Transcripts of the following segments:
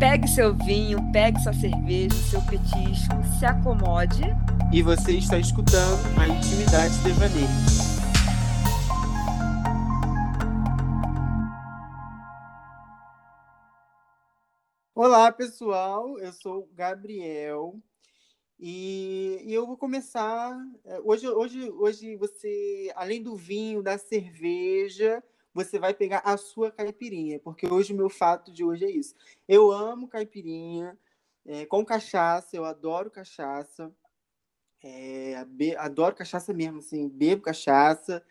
Pegue seu vinho, pegue sua cerveja, seu petisco, se acomode. E você está escutando a Intimidade Devaneio. Olá, pessoal. Eu sou o Gabriel e, e, eu vou começar. É, hoje, hoje, hoje, você, além do vinho, da cerveja, você vai pegar a sua caipirinha, porque hoje o meu fato de hoje é isso. Eu amo caipirinha é, com cachaça, eu adoro cachaça, é, be, adoro cachaça mesmo, assim, bebo cachaça.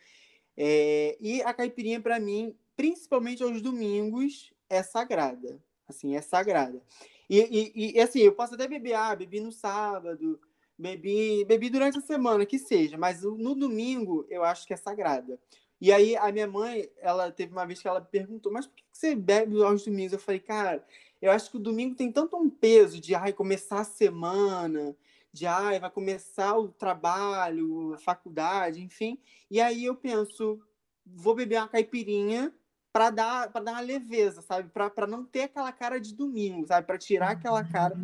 É, e a caipirinha, para mim, principalmente aos domingos, é sagrada. Assim, é sagrada. E, e, e, assim, eu posso até beber, ah, bebi no sábado, bebi, bebi durante a semana, que seja, mas no domingo eu acho que é sagrada. E aí a minha mãe, ela teve uma vez que ela perguntou, mas por que você bebe aos domingos? Eu falei, cara, eu acho que o domingo tem tanto um peso de ai, começar a semana, de ai, vai começar o trabalho, a faculdade, enfim. E aí eu penso, vou beber uma caipirinha para dar para dar uma leveza, sabe? Para não ter aquela cara de domingo, sabe? Para tirar aquela cara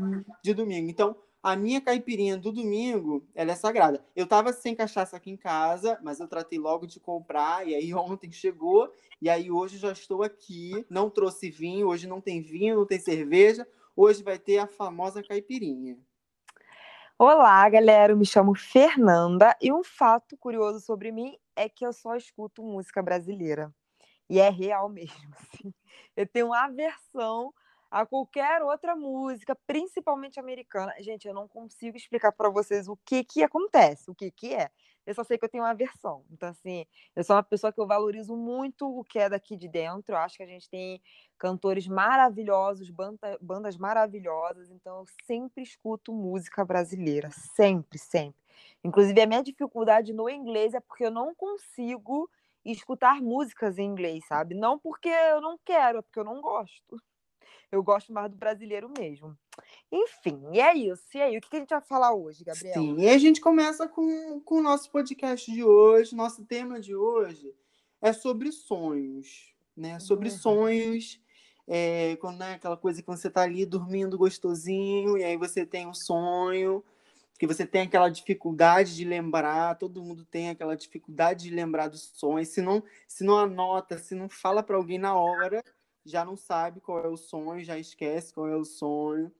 de domingo. Então, a minha caipirinha do domingo, ela é sagrada. Eu tava sem cachaça aqui em casa, mas eu tratei logo de comprar, e aí ontem chegou, e aí hoje já estou aqui. Não trouxe vinho, hoje não tem vinho, não tem cerveja. Hoje vai ter a famosa caipirinha. Olá, galera. Eu me chamo Fernanda e um fato curioso sobre mim é que eu só escuto música brasileira. E é real mesmo. Assim. Eu tenho aversão a qualquer outra música, principalmente americana. Gente, eu não consigo explicar para vocês o que que acontece, o que que é. Eu só sei que eu tenho uma versão. Então, assim, eu sou uma pessoa que eu valorizo muito o que é daqui de dentro. Eu acho que a gente tem cantores maravilhosos, banda, bandas maravilhosas. Então, eu sempre escuto música brasileira. Sempre, sempre. Inclusive, a minha dificuldade no inglês é porque eu não consigo escutar músicas em inglês, sabe? Não porque eu não quero, é porque eu não gosto. Eu gosto mais do brasileiro mesmo. Enfim, e é isso. E aí, o que a gente vai falar hoje, Gabriel? Sim, e a gente começa com, com o nosso podcast de hoje. Nosso tema de hoje é sobre sonhos, né? Sobre uhum. sonhos. É, quando é aquela coisa que você tá ali dormindo gostosinho, e aí você tem um sonho, que você tem aquela dificuldade de lembrar, todo mundo tem aquela dificuldade de lembrar dos sonhos. Se não, se não anota, se não fala para alguém na hora, já não sabe qual é o sonho, já esquece qual é o sonho.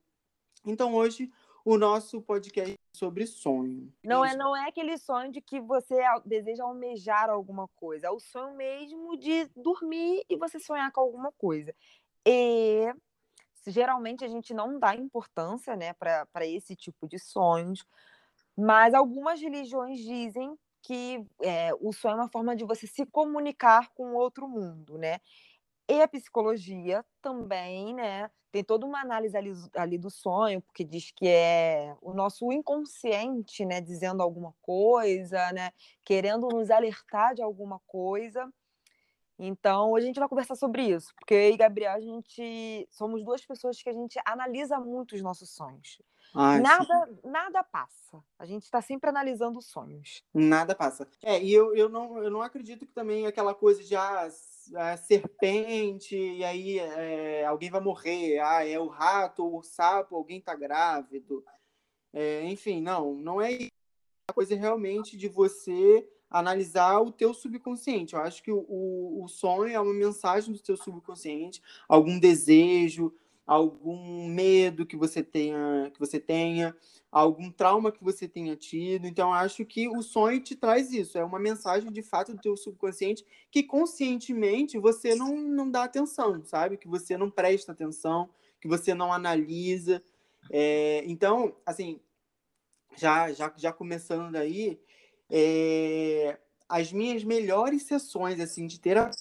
Então hoje o nosso podcast é sobre sonho. Não é, não é aquele sonho de que você deseja almejar alguma coisa, é o sonho mesmo de dormir e você sonhar com alguma coisa. E geralmente a gente não dá importância, né, para esse tipo de sonhos, mas algumas religiões dizem que é, o sonho é uma forma de você se comunicar com outro mundo, né? E a psicologia também, né? Tem toda uma análise ali, ali, do sonho, porque diz que é o nosso inconsciente, né? Dizendo alguma coisa, né? Querendo nos alertar de alguma coisa. Então, hoje a gente vai conversar sobre isso, porque eu e Gabriel, a gente somos duas pessoas que a gente analisa muito os nossos sonhos. Ai, nada, nada passa. A gente está sempre analisando os sonhos. Nada passa. É, e eu, eu, não, eu não acredito que também aquela coisa de ah, a serpente, e aí é, alguém vai morrer, ah, é o rato o sapo, alguém está grávido. É, enfim, não, não é isso. É coisa realmente de você analisar o teu subconsciente. Eu acho que o, o sonho é uma mensagem do teu subconsciente, algum desejo, algum medo que você tenha, que você tenha, algum trauma que você tenha tido. Então, acho que o sonho te traz isso. É uma mensagem de fato do teu subconsciente que conscientemente você não, não dá atenção, sabe? Que você não presta atenção, que você não analisa. É, então, assim, já, já, já começando aí, é, as minhas melhores sessões assim de terapia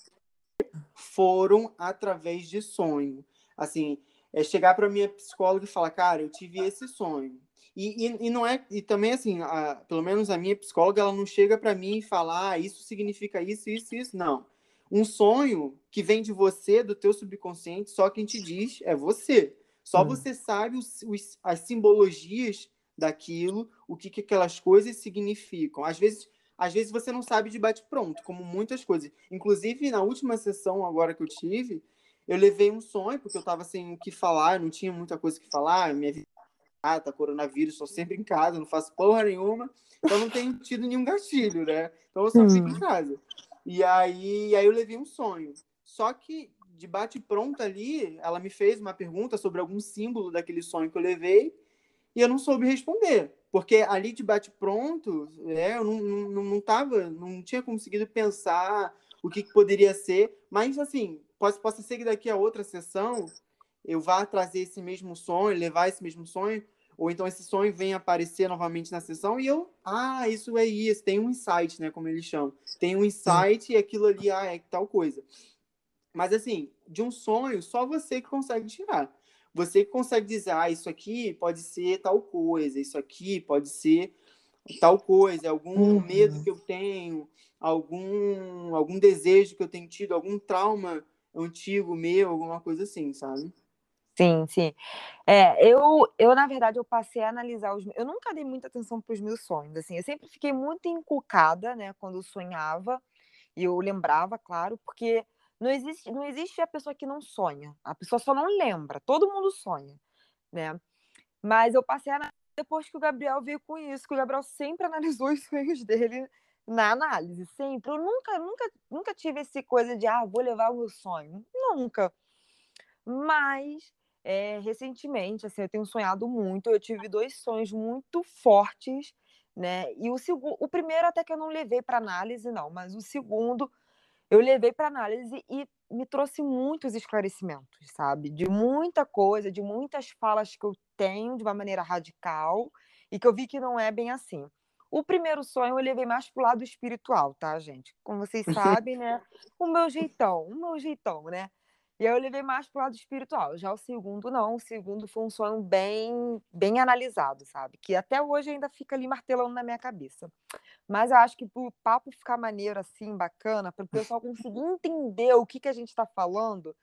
foram através de sonho. Assim, é chegar para minha psicóloga e falar, cara, eu tive esse sonho. E, e, e não é e também assim, a, pelo menos a minha psicóloga, ela não chega para mim e fala, ah, isso significa isso, isso, isso, não. Um sonho que vem de você, do teu subconsciente, só quem te diz é você. Só hum. você sabe os, os, as simbologias daquilo, o que, que aquelas coisas significam. Às vezes, às vezes você não sabe de bate pronto, como muitas coisas. Inclusive na última sessão agora que eu tive, eu levei um sonho, porque eu estava sem o que falar, não tinha muita coisa que falar, minha vida ah, tá coronavírus, estou sempre em casa, não faço porra nenhuma, então não tenho tido nenhum gatilho, né? Então eu só hum. fico em casa. E aí, aí eu levei um sonho. Só que de bate pronto ali, ela me fez uma pergunta sobre algum símbolo daquele sonho que eu levei e eu não soube responder. Porque ali de bate pronto, é, eu não, não, não tava, não tinha conseguido pensar o que, que poderia ser, mas assim, pode, pode ser que daqui a outra sessão eu vá trazer esse mesmo sonho, levar esse mesmo sonho, ou então esse sonho venha aparecer novamente na sessão e eu, ah, isso é isso, tem um insight, né, como eles chamam. Tem um insight e aquilo ali, ah, é tal coisa. Mas assim, de um sonho, só você que consegue tirar. Você que consegue dizer, ah, isso aqui pode ser tal coisa, isso aqui pode ser tal coisa, algum uhum. medo que eu tenho, algum algum desejo que eu tenho tido, algum trauma antigo meu, alguma coisa assim, sabe? Sim, sim. É, eu, eu, na verdade, eu passei a analisar os. Eu nunca dei muita atenção para os meus sonhos, assim. Eu sempre fiquei muito encucada, né, quando eu sonhava, e eu lembrava, claro, porque não existe, não existe a pessoa que não sonha. A pessoa só não lembra. Todo mundo sonha, né? Mas eu passei a depois que o Gabriel veio com isso, que o Gabriel sempre analisou os sonhos dele na análise, sempre. Eu nunca, nunca, nunca tive esse coisa de, ah, vou levar o meu sonho. Nunca. Mas, é, recentemente, assim, eu tenho sonhado muito. Eu tive dois sonhos muito fortes, né? E o, segundo, o primeiro até que eu não levei para análise, não. Mas o segundo eu levei para análise e me trouxe muitos esclarecimentos, sabe? De muita coisa, de muitas falas que eu tenho de uma maneira radical e que eu vi que não é bem assim. O primeiro sonho eu levei mais pro lado espiritual, tá, gente? Como vocês sabem, né? O meu jeitão, o meu jeitão, né? E aí eu levei mais pro lado espiritual. Já o segundo, não. O segundo foi um sonho bem, bem analisado, sabe? Que até hoje ainda fica ali martelando na minha cabeça. Mas eu acho que pro papo ficar maneiro assim, bacana, para o pessoal conseguir entender o que, que a gente está falando,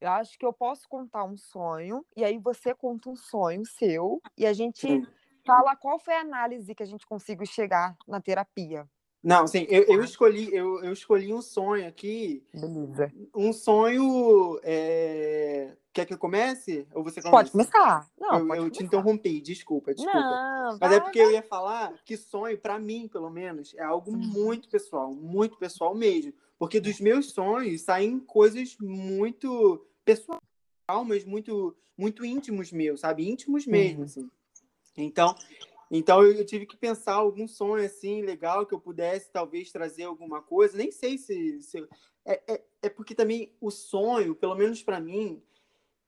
eu acho que eu posso contar um sonho, e aí você conta um sonho seu, e a gente. Fala qual foi a análise que a gente conseguiu chegar na terapia. Não, sim, eu, eu escolhi eu, eu escolhi um sonho aqui. Beleza. Um sonho. É... Quer que eu comece? Ou você começa? Pode começar. Não, eu, eu te interrompi, desculpa, desculpa. Não, Mas é porque eu ia falar que sonho, para mim, pelo menos, é algo muito pessoal, muito pessoal mesmo. Porque dos meus sonhos saem coisas muito pessoais, mas muito, muito íntimos meus, sabe? Íntimos mesmo, uhum. assim. Então, então eu, tive que pensar algum sonho assim legal que eu pudesse talvez trazer alguma coisa. Nem sei se, se é, é, é, porque também o sonho, pelo menos para mim,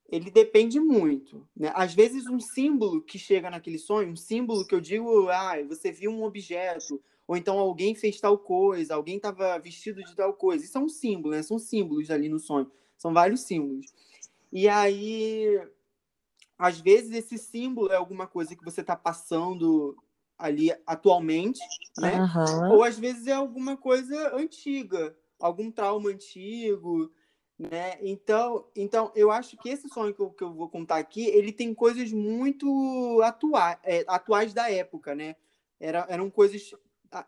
ele depende muito. Né? Às vezes um símbolo que chega naquele sonho, um símbolo que eu digo, ah, você viu um objeto, ou então alguém fez tal coisa, alguém estava vestido de tal coisa. Isso é um símbolo, né? São símbolos ali no sonho. São vários símbolos. E aí às vezes esse símbolo é alguma coisa que você está passando ali atualmente, né? Uhum. Ou às vezes é alguma coisa antiga, algum trauma antigo, né? Então, então eu acho que esse sonho que eu, que eu vou contar aqui, ele tem coisas muito atua é, atuais da época, né? Era, eram coisas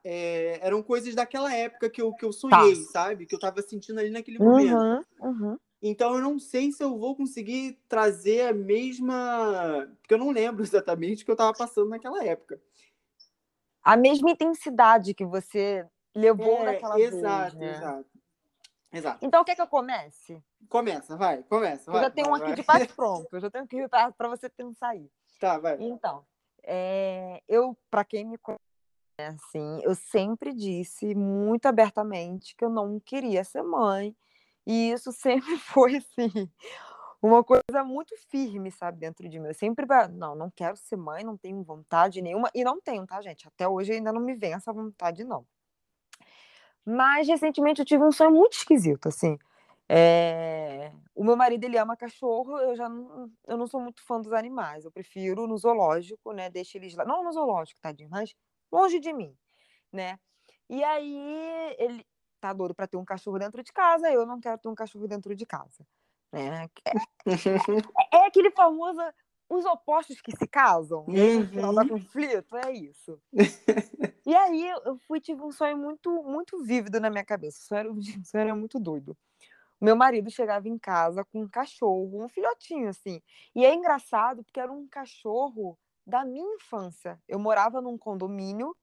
é, eram coisas daquela época que eu, que eu sonhei, tá. sabe? Que eu estava sentindo ali naquele momento. Uhum, uhum. Então eu não sei se eu vou conseguir trazer a mesma. Porque eu não lembro exatamente o que eu estava passando naquela época. A mesma intensidade que você levou é, naquela exato, vez. Né? Exato, exato. Então quer que eu comece? Começa, vai, começa. Eu vai, já tenho vai, um aqui vai. de quase pronto. Eu já tenho aqui para você pensar aí. Tá, vai. Então, é, eu, para quem me conhece, assim, eu sempre disse muito abertamente que eu não queria ser mãe e isso sempre foi, assim, uma coisa muito firme, sabe, dentro de mim. Eu sempre, não, não quero ser mãe, não tenho vontade nenhuma. E não tenho, tá, gente? Até hoje ainda não me vem essa vontade, não. Mas, recentemente, eu tive um sonho muito esquisito, assim. É... O meu marido, ele ama cachorro, eu já não, eu não sou muito fã dos animais. Eu prefiro no zoológico, né? Deixa eles lá. Não no zoológico, tadinho, mas longe de mim, né? E aí, ele, doido para ter um cachorro dentro de casa, eu não quero ter um cachorro dentro de casa. Né? É, é aquele famoso os opostos que se casam, né? no final da conflito, é isso. e aí eu fui tive um sonho muito muito vívido na minha cabeça. O sonho era, o sonho era muito doido. meu marido chegava em casa com um cachorro, um filhotinho assim. E é engraçado porque era um cachorro da minha infância. Eu morava num condomínio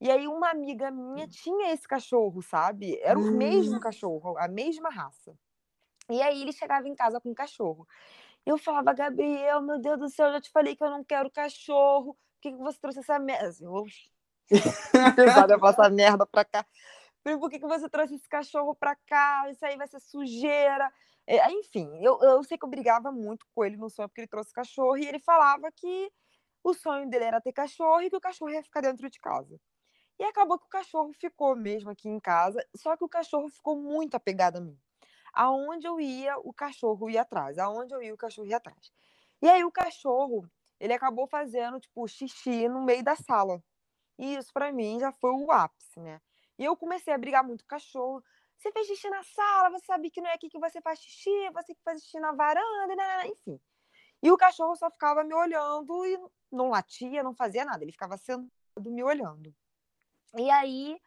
e aí uma amiga minha tinha esse cachorro, sabe? Era o mesmo hum. cachorro, a mesma raça. E aí ele chegava em casa com o cachorro. Eu falava, Gabriel, meu Deus do céu, eu já te falei que eu não quero cachorro. Por que, que você trouxe essa merda? Assim, eu... Pesada passar merda pra cá. Por que, que você trouxe esse cachorro pra cá? Isso aí vai ser sujeira. É, enfim, eu, eu sei que eu brigava muito com ele no sonho porque ele trouxe cachorro e ele falava que o sonho dele era ter cachorro e que o cachorro ia ficar dentro de casa. E acabou que o cachorro ficou mesmo aqui em casa, só que o cachorro ficou muito apegado a mim. Aonde eu ia, o cachorro ia atrás. Aonde eu ia, o cachorro ia atrás. E aí o cachorro, ele acabou fazendo, tipo, xixi no meio da sala. E isso para mim já foi o ápice, né? E eu comecei a brigar muito com o cachorro. Você fez xixi na sala, você sabe que não é aqui que você faz xixi, você que faz xixi na varanda, né, né, né, enfim. E o cachorro só ficava me olhando e não latia, não fazia nada. Ele ficava sentado me olhando. E aí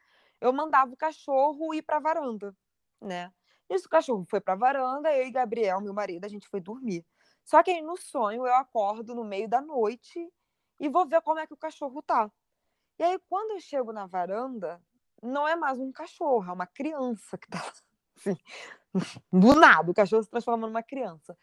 eu mandava o cachorro ir para a varanda, né? Isso o cachorro foi para a varanda, eu e Gabriel, meu marido, a gente foi dormir. Só que aí no sonho eu acordo no meio da noite e vou ver como é que o cachorro tá. E aí quando eu chego na varanda, não é mais um cachorro, é uma criança que tá assim, do nada, o cachorro se transforma numa criança.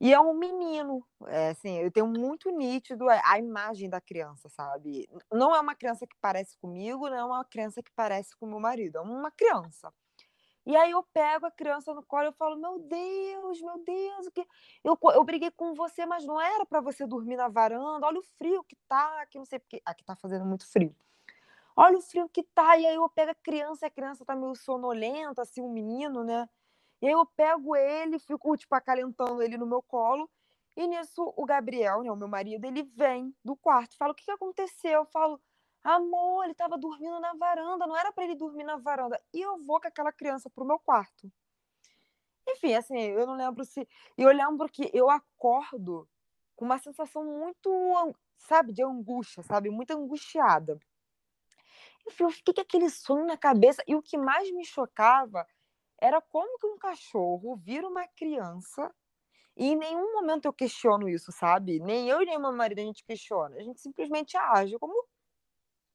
E é um menino, é, assim, eu tenho muito nítido a imagem da criança, sabe? Não é uma criança que parece comigo, não é uma criança que parece com meu marido, é uma criança. E aí eu pego a criança no colo e falo, meu Deus, meu Deus, o que eu, eu briguei com você, mas não era para você dormir na varanda, olha o frio que tá, aqui não sei porque, aqui tá fazendo muito frio. Olha o frio que tá, e aí eu pego a criança, a criança tá meio sonolenta, assim, um menino, né? E aí eu pego ele, fico, tipo, acalentando ele no meu colo. E nisso, o Gabriel, né, o meu marido, ele vem do quarto, fala: O que, que aconteceu? Eu falo: Amor, ele estava dormindo na varanda, não era para ele dormir na varanda. E eu vou com aquela criança pro meu quarto. Enfim, assim, eu não lembro se. Eu lembro que eu acordo com uma sensação muito, sabe, de angústia, sabe? Muito angustiada. Enfim, eu fiquei com aquele sonho na cabeça. E o que mais me chocava era como que um cachorro vira uma criança e em nenhum momento eu questiono isso, sabe? Nem eu nem meu marido a gente questiona. A gente simplesmente age como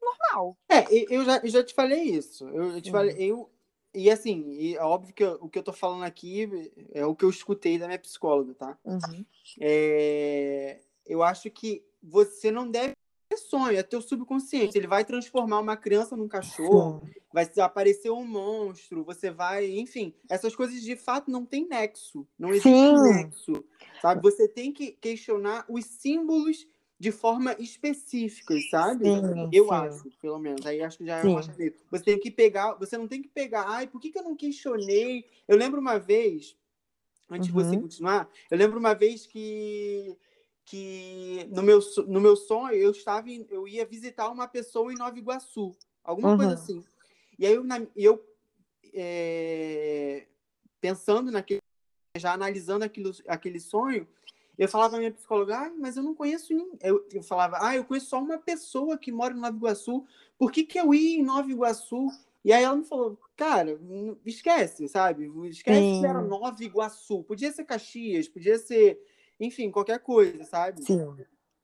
normal. É, eu já, eu já te falei isso. Eu, te falei, eu. E assim, e é óbvio que eu, o que eu tô falando aqui é o que eu escutei da minha psicóloga, tá? Uhum. É, eu acho que você não deve ter sonho, é teu subconsciente. Ele vai transformar uma criança num cachorro, vai aparecer um monstro, você vai, enfim, essas coisas de fato não tem nexo, não existe Sim. nexo, sabe? Você tem que questionar os símbolos de forma específica, sabe? Sim, eu sim. acho, pelo menos. Aí acho que já é uma Você tem que pegar, você não tem que pegar, ai, por que, que eu não questionei? Eu lembro uma vez, antes uhum. de você uhum. continuar, eu lembro uma vez que que no meu, no meu sonho eu estava em, eu ia visitar uma pessoa em Nova Iguaçu, alguma uhum. coisa assim. E aí eu, eu é, pensando naquele, já analisando aquilo, aquele sonho, eu falava à minha psicóloga, ah, mas eu não conheço ninguém. Eu, eu falava, ah, eu conheço só uma pessoa que mora em Nova Iguaçu. Por que, que eu ia em Nova Iguaçu? E aí ela me falou, cara, esquece, sabe? Esquece Sim. que era Nova Iguaçu. Podia ser Caxias, podia ser, enfim, qualquer coisa, sabe? Sim.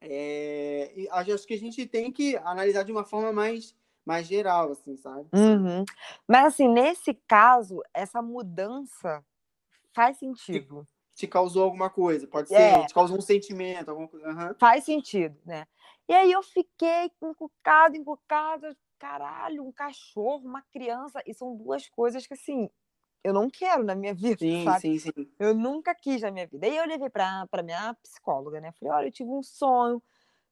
É, acho que a gente tem que analisar de uma forma mais, mais geral, assim, sabe? Uhum. Mas, assim, nesse caso, essa mudança faz sentido te causou alguma coisa. Pode ser, é. te causou um sentimento, alguma coisa. Uhum. Faz sentido, né? E aí eu fiquei encucada, encucada, caralho, um cachorro, uma criança, e são duas coisas que, assim, eu não quero na minha vida, sim, sabe? Sim, sim. Eu nunca quis na minha vida. Aí eu levei pra, pra minha psicóloga, né? Falei, olha, eu tive um sonho,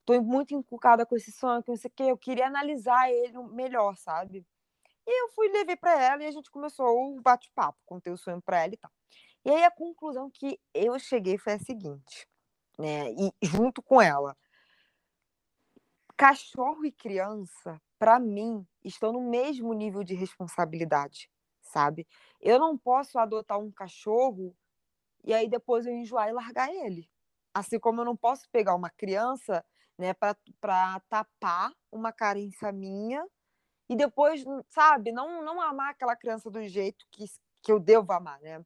tô muito encucada com esse sonho, que não sei o quê, eu queria analisar ele melhor, sabe? E eu fui, levei para ela e a gente começou o bate-papo, contei o sonho para ela e tal. E aí a conclusão que eu cheguei foi a seguinte, né? E junto com ela, cachorro e criança, para mim, estão no mesmo nível de responsabilidade, sabe? Eu não posso adotar um cachorro e aí depois eu enjoar e largar ele. Assim como eu não posso pegar uma criança, né, para tapar uma carência minha e depois, sabe, não não amar aquela criança do jeito que, que eu devo amar, né?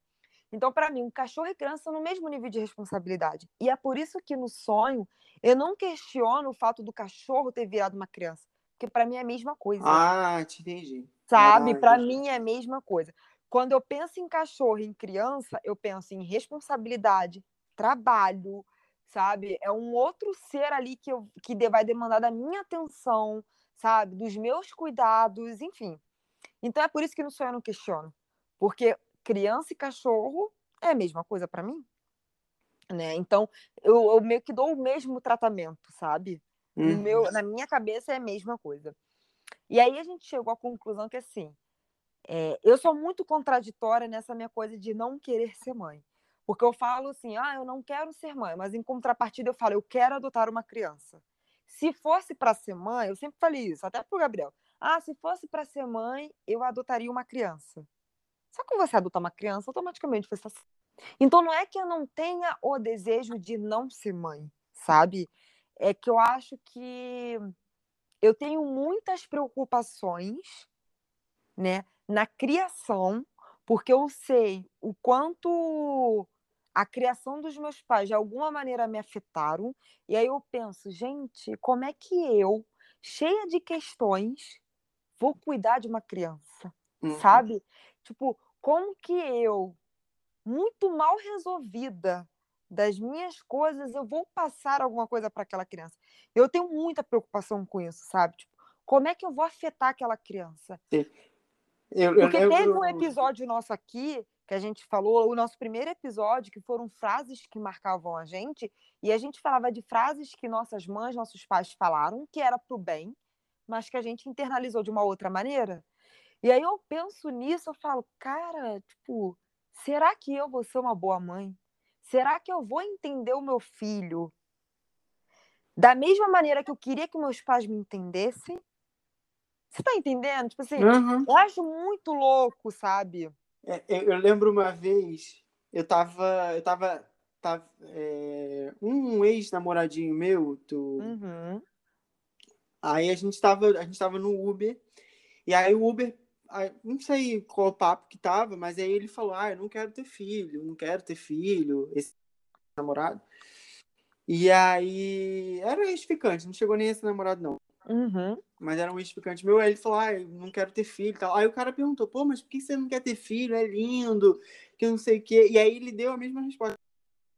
Então, para mim, um cachorro e criança são no mesmo nível de responsabilidade. E é por isso que no sonho eu não questiono o fato do cachorro ter virado uma criança, porque para mim é a mesma coisa. Ah, te entendi. Sabe? Para mim é a mesma coisa. Quando eu penso em cachorro em criança, eu penso em responsabilidade, trabalho, sabe? É um outro ser ali que, eu, que vai demandar da minha atenção, sabe? Dos meus cuidados, enfim. Então é por isso que no sonho eu não questiono. Porque criança e cachorro é a mesma coisa para mim. Né? Então, eu, eu, meio que dou o mesmo tratamento, sabe? Uhum. Meu, na minha cabeça é a mesma coisa. E aí a gente chegou à conclusão que, assim, é, eu sou muito contraditória nessa minha coisa de não querer ser mãe. Porque eu falo assim, ah, eu não quero ser mãe, mas em contrapartida eu falo, eu quero adotar uma criança. Se fosse para ser mãe, eu sempre falei isso, até pro Gabriel. Ah, se fosse para ser mãe, eu adotaria uma criança. Só que você adota uma criança, automaticamente você está. Então não é que eu não tenha o desejo de não ser mãe, sabe? É que eu acho que eu tenho muitas preocupações, né, na criação, porque eu sei o quanto a criação dos meus pais de alguma maneira me afetaram, e aí eu penso, gente, como é que eu, cheia de questões, vou cuidar de uma criança, uhum. sabe? Tipo, como que eu, muito mal resolvida das minhas coisas, eu vou passar alguma coisa para aquela criança? Eu tenho muita preocupação com isso, sabe? Tipo, como é que eu vou afetar aquela criança? Sim. Eu, Porque eu, teve um episódio nosso aqui que a gente falou, o nosso primeiro episódio, que foram frases que marcavam a gente, e a gente falava de frases que nossas mães, nossos pais falaram, que era para o bem, mas que a gente internalizou de uma outra maneira. E aí eu penso nisso, eu falo, cara, tipo, será que eu vou ser uma boa mãe? Será que eu vou entender o meu filho da mesma maneira que eu queria que meus pais me entendessem? Você tá entendendo? Tipo assim, uhum. eu acho muito louco, sabe? É, eu lembro uma vez, eu tava. Eu tava. tava é, um ex-namoradinho meu, do, uhum. aí a gente, tava, a gente tava no Uber, e aí o Uber. Não sei qual o papo que tava, mas aí ele falou: Ah, eu não quero ter filho, não quero ter filho, esse namorado. E aí. Era ex-ficante, não chegou nem esse namorado, não. Uhum. Mas era um ex-ficante meu. Aí ele falou: Ah, eu não quero ter filho. Tal. Aí o cara perguntou: Pô, mas por que você não quer ter filho? É lindo, que não sei o quê. E aí ele deu a mesma resposta: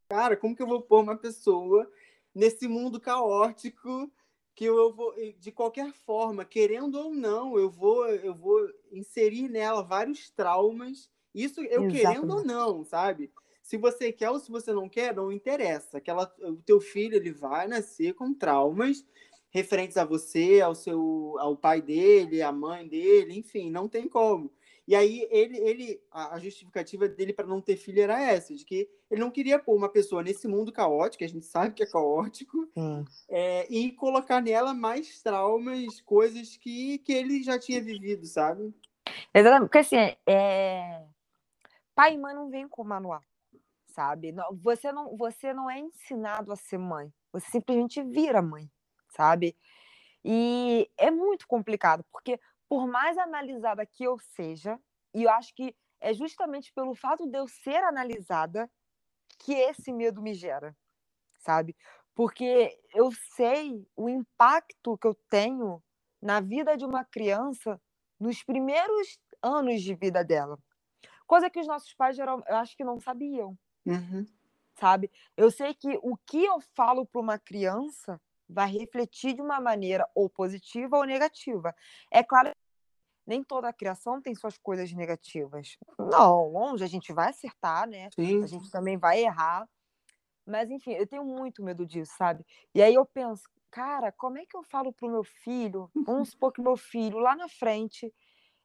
Cara, como que eu vou pôr uma pessoa nesse mundo caótico que eu vou, de qualquer forma, querendo ou não, eu vou, eu vou inserir nela vários traumas. Isso eu Exatamente. querendo ou não, sabe? Se você quer ou se você não quer, não interessa. Aquela, o teu filho ele vai nascer com traumas referentes a você, ao seu, ao pai dele, à mãe dele, enfim, não tem como. E aí ele, ele a justificativa dele para não ter filho era essa, de que ele não queria pôr uma pessoa nesse mundo caótico, a gente sabe que é caótico, hum. é, e colocar nela mais traumas, coisas que, que ele já tinha vivido, sabe? Exatamente, porque assim, é... pai e mãe não vêm com manual, sabe? Você não, você não é ensinado a ser mãe, você simplesmente vira mãe sabe? E é muito complicado, porque por mais analisada que eu seja, e eu acho que é justamente pelo fato de eu ser analisada que esse medo me gera, sabe? Porque eu sei o impacto que eu tenho na vida de uma criança nos primeiros anos de vida dela. Coisa que os nossos pais, geral, eu acho que não sabiam. Uhum. Sabe? Eu sei que o que eu falo para uma criança vai refletir de uma maneira ou positiva ou negativa. É claro nem toda a criação tem suas coisas negativas. Não, longe, a gente vai acertar, né? Sim. A gente também vai errar. Mas, enfim, eu tenho muito medo disso, sabe? E aí eu penso, cara, como é que eu falo pro meu filho? Vamos supor que meu filho, lá na frente,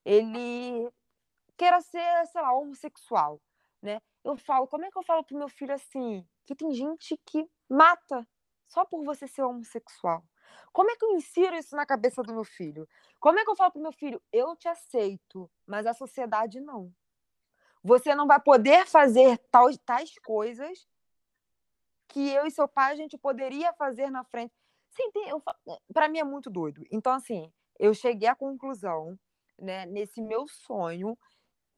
ele queira ser, sei lá, homossexual, né? Eu falo, como é que eu falo pro meu filho assim? Que tem gente que mata só por você ser homossexual. Como é que eu insiro isso na cabeça do meu filho? Como é que eu falo pro meu filho, eu te aceito, mas a sociedade não. Você não vai poder fazer tais, tais coisas que eu e seu pai a gente poderia fazer na frente. Sim, para mim é muito doido. Então assim, eu cheguei à conclusão, né, nesse meu sonho,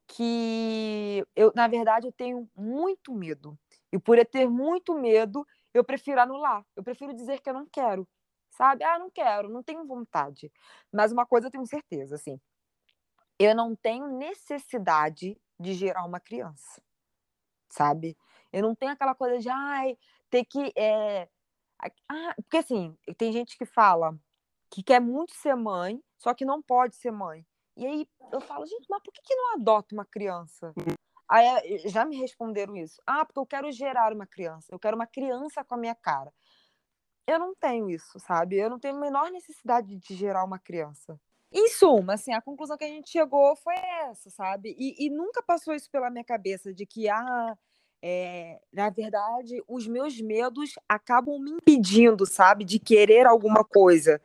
que eu, na verdade, eu tenho muito medo. E por eu ter muito medo, eu prefiro anular. Eu prefiro dizer que eu não quero. Sabe? Ah, não quero, não tenho vontade. Mas uma coisa eu tenho certeza, assim. Eu não tenho necessidade de gerar uma criança. Sabe? Eu não tenho aquela coisa de, ai, ter que. É... Ah, porque assim, tem gente que fala que quer muito ser mãe, só que não pode ser mãe. E aí eu falo, gente, mas por que, que não adota uma criança? Aí eh, já me responderam isso. Ah, porque eu quero gerar uma criança. Eu quero uma criança com a minha cara. Eu não tenho isso, sabe? Eu não tenho a menor necessidade de gerar uma criança. Em suma, assim, a conclusão que a gente chegou foi essa, sabe? E, e nunca passou isso pela minha cabeça de que, ah, é, na verdade, os meus medos acabam me impedindo, sabe, de querer alguma coisa.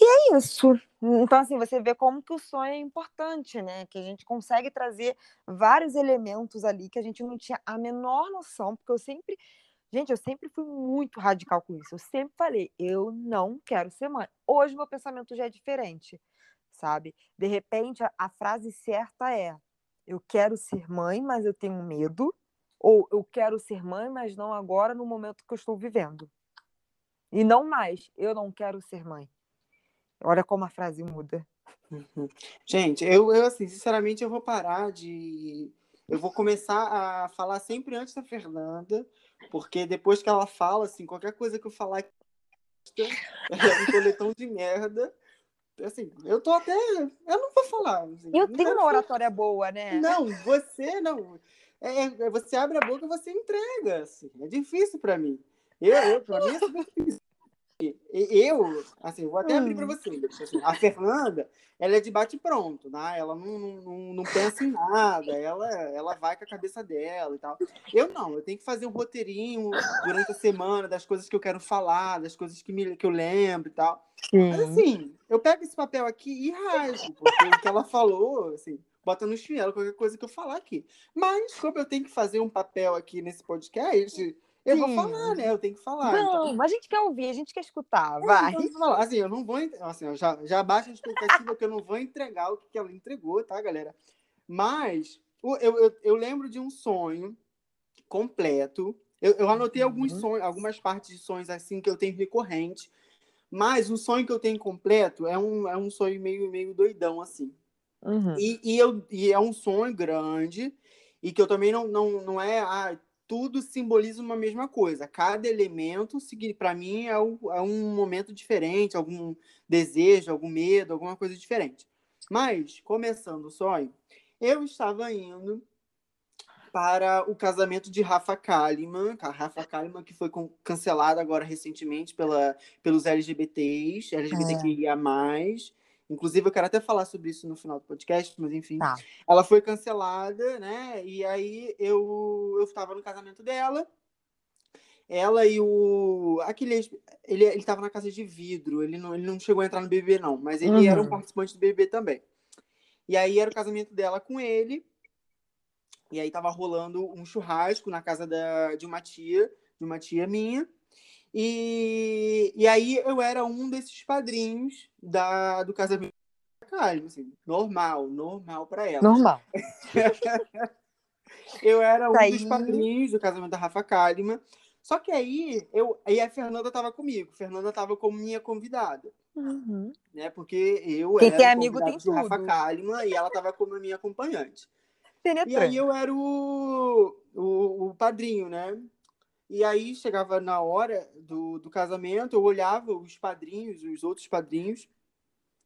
E é isso. Então, assim, você vê como que o sonho é importante, né? Que a gente consegue trazer vários elementos ali que a gente não tinha a menor noção, porque eu sempre. Gente, eu sempre fui muito radical com isso. Eu sempre falei, eu não quero ser mãe. Hoje meu pensamento já é diferente, sabe? De repente, a, a frase certa é: eu quero ser mãe, mas eu tenho medo. Ou eu quero ser mãe, mas não agora, no momento que eu estou vivendo. E não mais, eu não quero ser mãe. Olha como a frase muda. Uhum. Gente, eu, eu, assim, sinceramente, eu vou parar de. Eu vou começar a falar sempre antes da Fernanda, porque depois que ela fala, assim, qualquer coisa que eu falar é um coletão de merda. Assim, eu tô até. Eu não vou falar. Assim, eu tenho uma oratória boa, né? Não, você não. É, é, você abre a boca e você entrega. Assim. É difícil para mim. Eu, eu, pra mim é super difícil. Eu, assim, vou até abrir para hum. vocês. Assim, a Fernanda, ela é de bate pronto, né? Ela não, não, não pensa em nada, ela, ela vai com a cabeça dela e tal. Eu não, eu tenho que fazer um roteirinho durante a semana das coisas que eu quero falar, das coisas que, me, que eu lembro e tal. Sim. Mas assim, eu pego esse papel aqui e rasgo, porque o que ela falou, assim, bota no chinelo qualquer coisa que eu falar aqui. Mas, como eu tenho que fazer um papel aqui nesse podcast eu Sim. vou falar, né? Eu tenho que falar. Não, então... a gente quer ouvir, a gente quer escutar. É, vai. Então, falar. Assim, eu não vou. Assim, eu já, já baixa a expectativa que eu não vou entregar o que ela entregou, tá, galera? Mas eu, eu, eu lembro de um sonho completo. Eu, eu anotei uhum. alguns sonhos, algumas partes de sonhos assim que eu tenho recorrente. Mas o sonho que eu tenho completo é um, é um sonho meio, meio doidão, assim. Uhum. E, e, eu, e é um sonho grande e que eu também não, não, não é ah, tudo simboliza uma mesma coisa. Cada elemento, para mim, é um, é um momento diferente, algum desejo, algum medo, alguma coisa diferente. Mas, começando o sonho, eu estava indo para o casamento de Rafa Kalimann, a Rafa Kalimann que foi cancelada agora recentemente pela, pelos LGBTs, LGBTQIA+. É. Inclusive, eu quero até falar sobre isso no final do podcast, mas enfim. Tá. Ela foi cancelada, né? E aí eu, eu estava no casamento dela. Ela e o. Aquele. Ele, ele tava na casa de vidro. Ele não, ele não chegou a entrar no BBB, não. Mas ele uhum. era um uhum. participante do BBB também. E aí era o casamento dela com ele. E aí tava rolando um churrasco na casa da, de uma tia, de uma tia minha. E, e aí eu era um desses padrinhos da, do casamento da assim, normal, normal para ela. Normal. eu era um tá dos padrinhos do casamento da Rafa Kalimann. Só que aí, eu, aí a Fernanda estava comigo. Fernanda estava como minha convidada. Uhum. Né? Porque eu Quem era é amigo tem de Rafa Kalimann e ela estava como minha acompanhante. Penetrante. E aí eu era o, o, o padrinho, né? E aí chegava na hora do, do casamento, eu olhava os padrinhos, os outros padrinhos,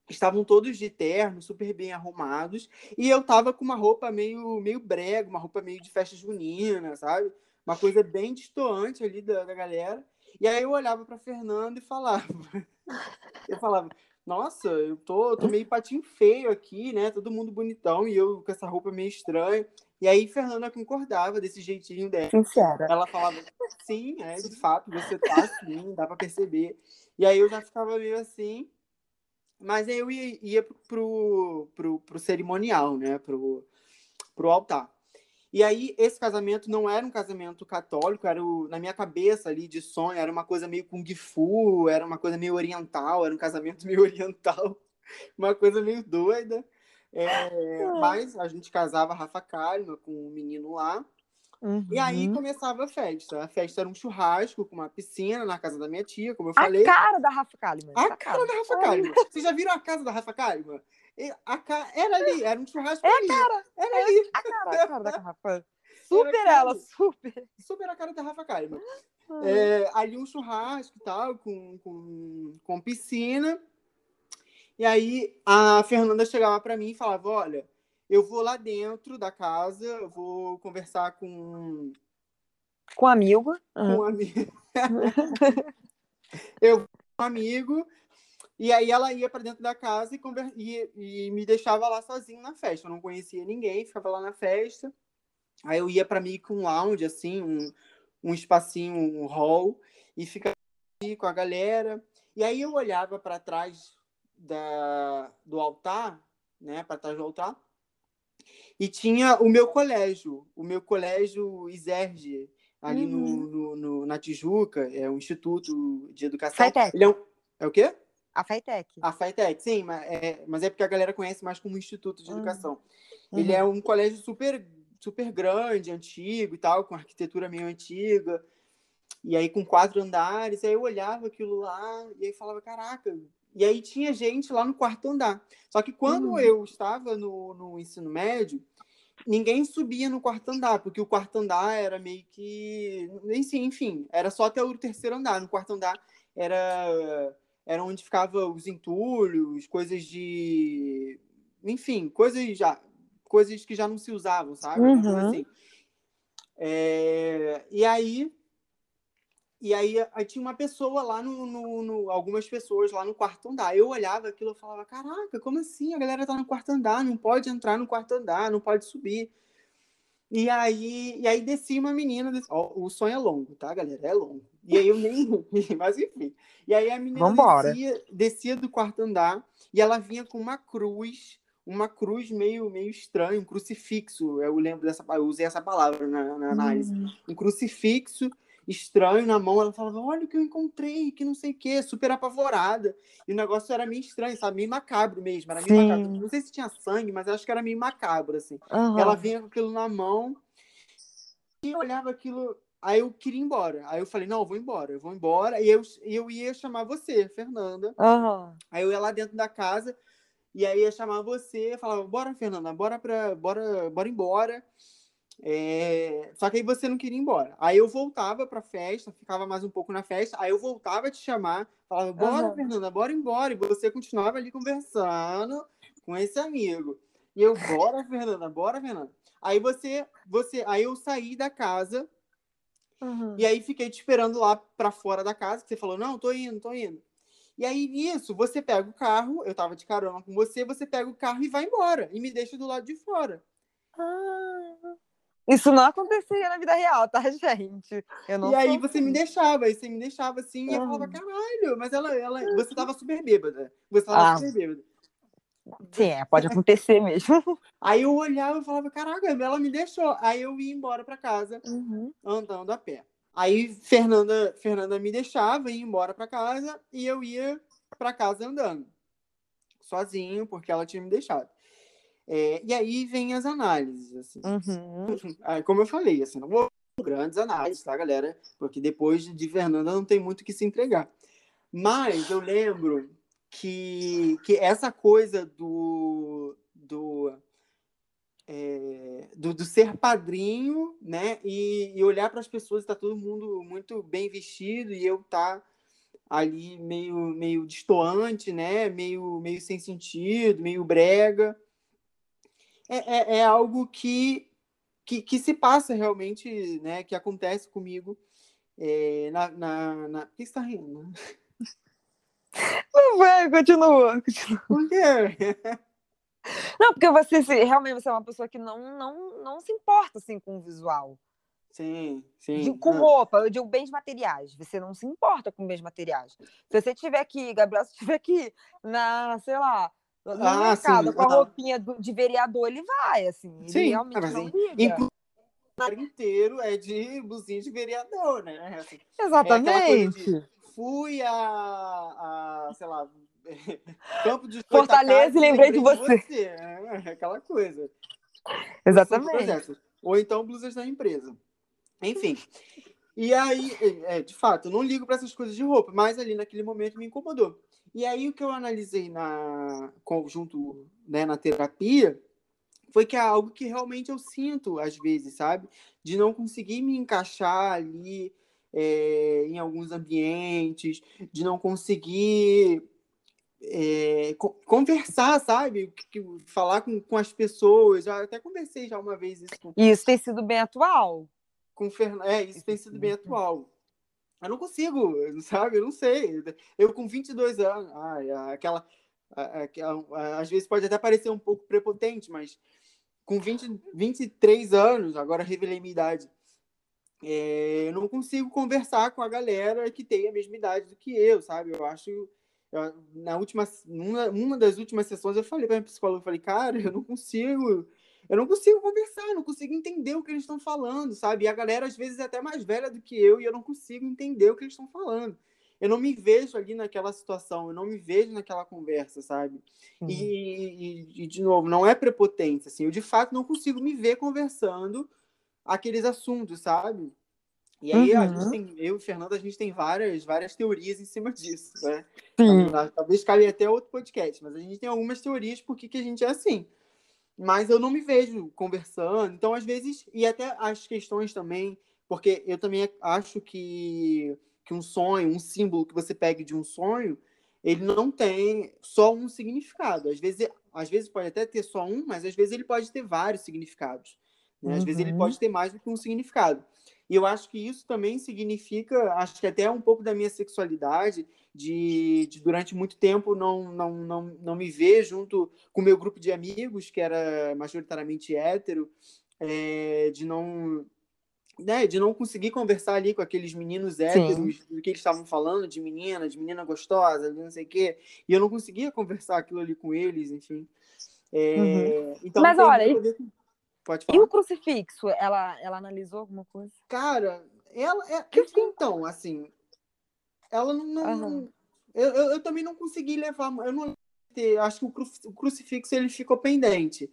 estavam todos de terno, super bem arrumados, e eu tava com uma roupa meio, meio brega, uma roupa meio de festa junina, sabe? Uma coisa bem distoante ali da, da galera. E aí eu olhava para Fernanda e falava, eu falava, nossa, eu tô, tô meio patinho feio aqui, né? Todo mundo bonitão e eu com essa roupa meio estranha. E aí Fernanda concordava desse jeitinho dela. Sincera. Ela falava, sim, é, de fato, você tá assim, dá para perceber. E aí eu já ficava meio assim, mas aí eu ia, ia pro, pro, pro, cerimonial, né? Pro, pro altar. E aí, esse casamento não era um casamento católico, era o, na minha cabeça ali de sonho, era uma coisa meio kung fu, era uma coisa meio oriental, era um casamento meio oriental, uma coisa meio doida. É, mas a gente casava Rafa Kalimann com um menino lá. Uhum. E aí começava a festa. A festa era um churrasco com uma piscina na casa da minha tia, como eu A falei. cara da Rafa Kalimann. A essa cara da Rafa. Kalimann. Vocês já viram a casa da Rafa Kalimann? Ca... Era ali, era um churrasco É ali. cara. Era ali. A cara, a cara da Rafa. Super ela, super. Super a cara da Rafa Kalimann. Hum. É, ali um churrasco e tal, com, com, com piscina. E aí a Fernanda chegava para mim e falava: Olha, eu vou lá dentro da casa, eu vou conversar com, Com amigo. com um amigo. eu vou com um amigo. E aí ela ia para dentro da casa e, conver... e, e me deixava lá sozinho na festa. Eu não conhecia ninguém, ficava lá na festa. Aí eu ia para mim com um lounge, assim, um, um espacinho, um hall, e ficava ali com a galera. E aí eu olhava para trás da, do altar, né, para trás do altar, e tinha o meu colégio, o meu colégio Iserge, ali no, Uhum. no, no- na Tijuca, é um instituto de educação. Ele é, um, é o quê? A Faitec. A FATEC, sim, mas é, mas é porque a galera conhece mais como Instituto de Uhum. Educação. Uhum. Ele é um colégio super, super grande, antigo e tal, com arquitetura meio antiga. E aí com quatro andares, aí eu olhava aquilo lá e aí falava, caraca. E aí tinha gente lá no quarto andar. Só que quando Uhum. eu estava no, no ensino médio, ninguém subia no quarto andar, porque o quarto andar era meio que. Enfim, enfim, era só até o terceiro andar. No quarto andar era, era onde ficavam os entulhos, coisas de. Enfim, coisas já. Coisas que já não se usavam, sabe? Uhum. assim. É, e aí. E aí, aí tinha uma pessoa lá no, no- no- Algumas pessoas lá no quarto andar. Eu olhava aquilo e falava: Caraca, como assim? A galera tá no quarto andar, não pode entrar no quarto andar, não pode subir. E aí, e aí descia uma menina. ó, o sonho é longo, tá, galera? É longo. E aí eu nem. Mas enfim. E aí a menina Vambora. descia, descia do quarto andar e ela vinha com uma cruz, uma cruz meio, meio estranha, um crucifixo. Eu lembro dessa eu usei essa palavra na, na análise. Hum. Um crucifixo estranho na mão. Ela falava: Olha o que eu encontrei, que não sei o quê, super apavorada. E o negócio era meio estranho, sabe? Meio macabro mesmo. Era meio macabro. Não sei se tinha sangue, mas acho que era meio macabro, assim. Aham. Ela vinha com aquilo na mão e eu olhava aquilo. Aí eu queria ir embora. Aí eu falei, não, eu vou embora, eu vou embora. E eu, eu ia chamar você, Fernanda. Aham. Aí eu ia lá dentro da casa e aí ia chamar você, falava, bora, Fernanda, bora pra, bora, bora embora. É, Só que aí você não queria ir embora. Aí eu voltava pra festa, ficava mais um pouco na festa, aí eu voltava a te chamar, falava, bora, Aham. Fernanda, bora embora. E você continuava ali conversando com esse amigo. E eu, bora, Fernanda, bora, Fernanda. Aí você, você, aí eu saí da casa Aham. e aí fiquei te esperando lá pra fora da casa, que você falou, não, tô indo, tô indo. E aí, nisso, você pega o carro, eu tava de carona com você, você pega o carro e vai embora. E me deixa do lado de fora. Ah. Isso não acontecia na vida real, tá, gente? Eu não e aí você me assim. deixava, aí você me deixava assim, e eu falava, caralho, mas ela, ela, você tava super bêbada. Você tava Ah. super bêbada. Sim, é, pode acontecer mesmo. Aí eu olhava e falava, caraca, ela me deixou. Aí eu ia embora pra casa, Uhum. andando a pé. Aí Fernanda, Fernanda me deixava, ia embora pra casa, e eu ia pra casa andando. Sozinho, porque ela tinha me deixado. É, e aí vem as análises, assim. Uhum. Como eu falei, assim, não vou grandes análises, tá, galera? Porque depois de Fernanda não tem muito o que se entregar. Mas eu lembro que, que essa coisa do, do, é, do, do ser padrinho, né? E, e olhar para as pessoas, tá todo mundo muito bem vestido e eu tá ali meio, meio destoante, né? Meio, meio sem sentido, meio brega. É, é, é algo que, que, que se passa realmente, né? Que acontece comigo. é, na, na, na... Por que você tá rindo? Não vai, continua. continua. Por quê? Não, porque você se- realmente você é uma pessoa que não, não, não se importa assim com o visual. Sim, sim. De- com Ah, roupa, eu digo bens materiais. Você não se importa com bens materiais. Se você tiver aqui, Gabriel, se tiver aqui na, sei lá, no Ah, mercado sim, com a roupinha do- de vereador, ele vai, assim. Ele Sim, realmente mas não in- liga. inteiro é de blusinha de vereador, né? Assim, Exatamente. fui a, a sei lá, campo de Fortaleza e lembrei de você. De você. É, aquela coisa. Exatamente. Ou então blusas da empresa. Enfim. E aí, é, de fato, eu não ligo para essas coisas de roupa, mas ali naquele momento me incomodou. E aí o que eu analisei na junto, né, na terapia foi que é algo que realmente eu sinto às vezes, sabe? De não conseguir me encaixar ali é, em alguns ambientes, de não conseguir é, conversar, sabe? Falar com, com as pessoas. Eu até conversei já uma vez isso. Com... Isso tem sido bem atual. Com Fern... É, isso tem sido bem atual. Eu não consigo, sabe? Eu não sei. Eu com 22 anos, ai, aquela, aquela. Às vezes pode até parecer um pouco prepotente, mas com 20, 23 anos, agora revelei minha idade, é, eu não consigo conversar com a galera que tem a mesma idade do que eu, sabe? Eu acho. Eu, na última, uma, das últimas sessões, eu falei para minha psicóloga, eu falei, cara, eu não consigo eu não consigo conversar, eu não consigo entender o que eles estão falando, sabe? E a galera, às vezes, é até mais velha do que eu e eu não consigo entender o que eles estão falando. Eu não me vejo ali naquela situação, eu não me vejo naquela conversa, sabe? Uhum. E, e, e, de novo, não é prepotência, assim, eu de fato não consigo me ver conversando aqueles assuntos, sabe? E aí, uhum. a gente tem, eu e Fernanda, a gente tem várias, várias teorias em cima disso, né? Sim. Talvez cabe até outro podcast, mas a gente tem algumas teorias por que a gente é assim mas eu não me vejo conversando. Então, às vezes, e até as questões também, porque eu também acho que, que um sonho, um símbolo que você pegue de um sonho, ele não tem só um significado. Às vezes, às vezes pode até ter só um, mas às vezes ele pode ter vários significados. Né? Às uhum. vezes ele pode ter mais do que um significado. E eu acho que isso também significa, acho que até um pouco da minha sexualidade, de, de durante muito tempo não, não, não, não me ver junto com o meu grupo de amigos, que era majoritariamente hétero, é, de não né, de não conseguir conversar ali com aqueles meninos héteros do que eles estavam falando, de menina, de menina gostosa, de não sei o quê, e eu não conseguia conversar aquilo ali com eles, enfim. É, uhum. então, Mas olha, Pode falar. E o crucifixo, ela, ela analisou alguma coisa? Cara, ela é. Que então, assim, ela não. não eu, eu, eu, também não consegui levar. Eu não acho que o crucifixo ele ficou pendente.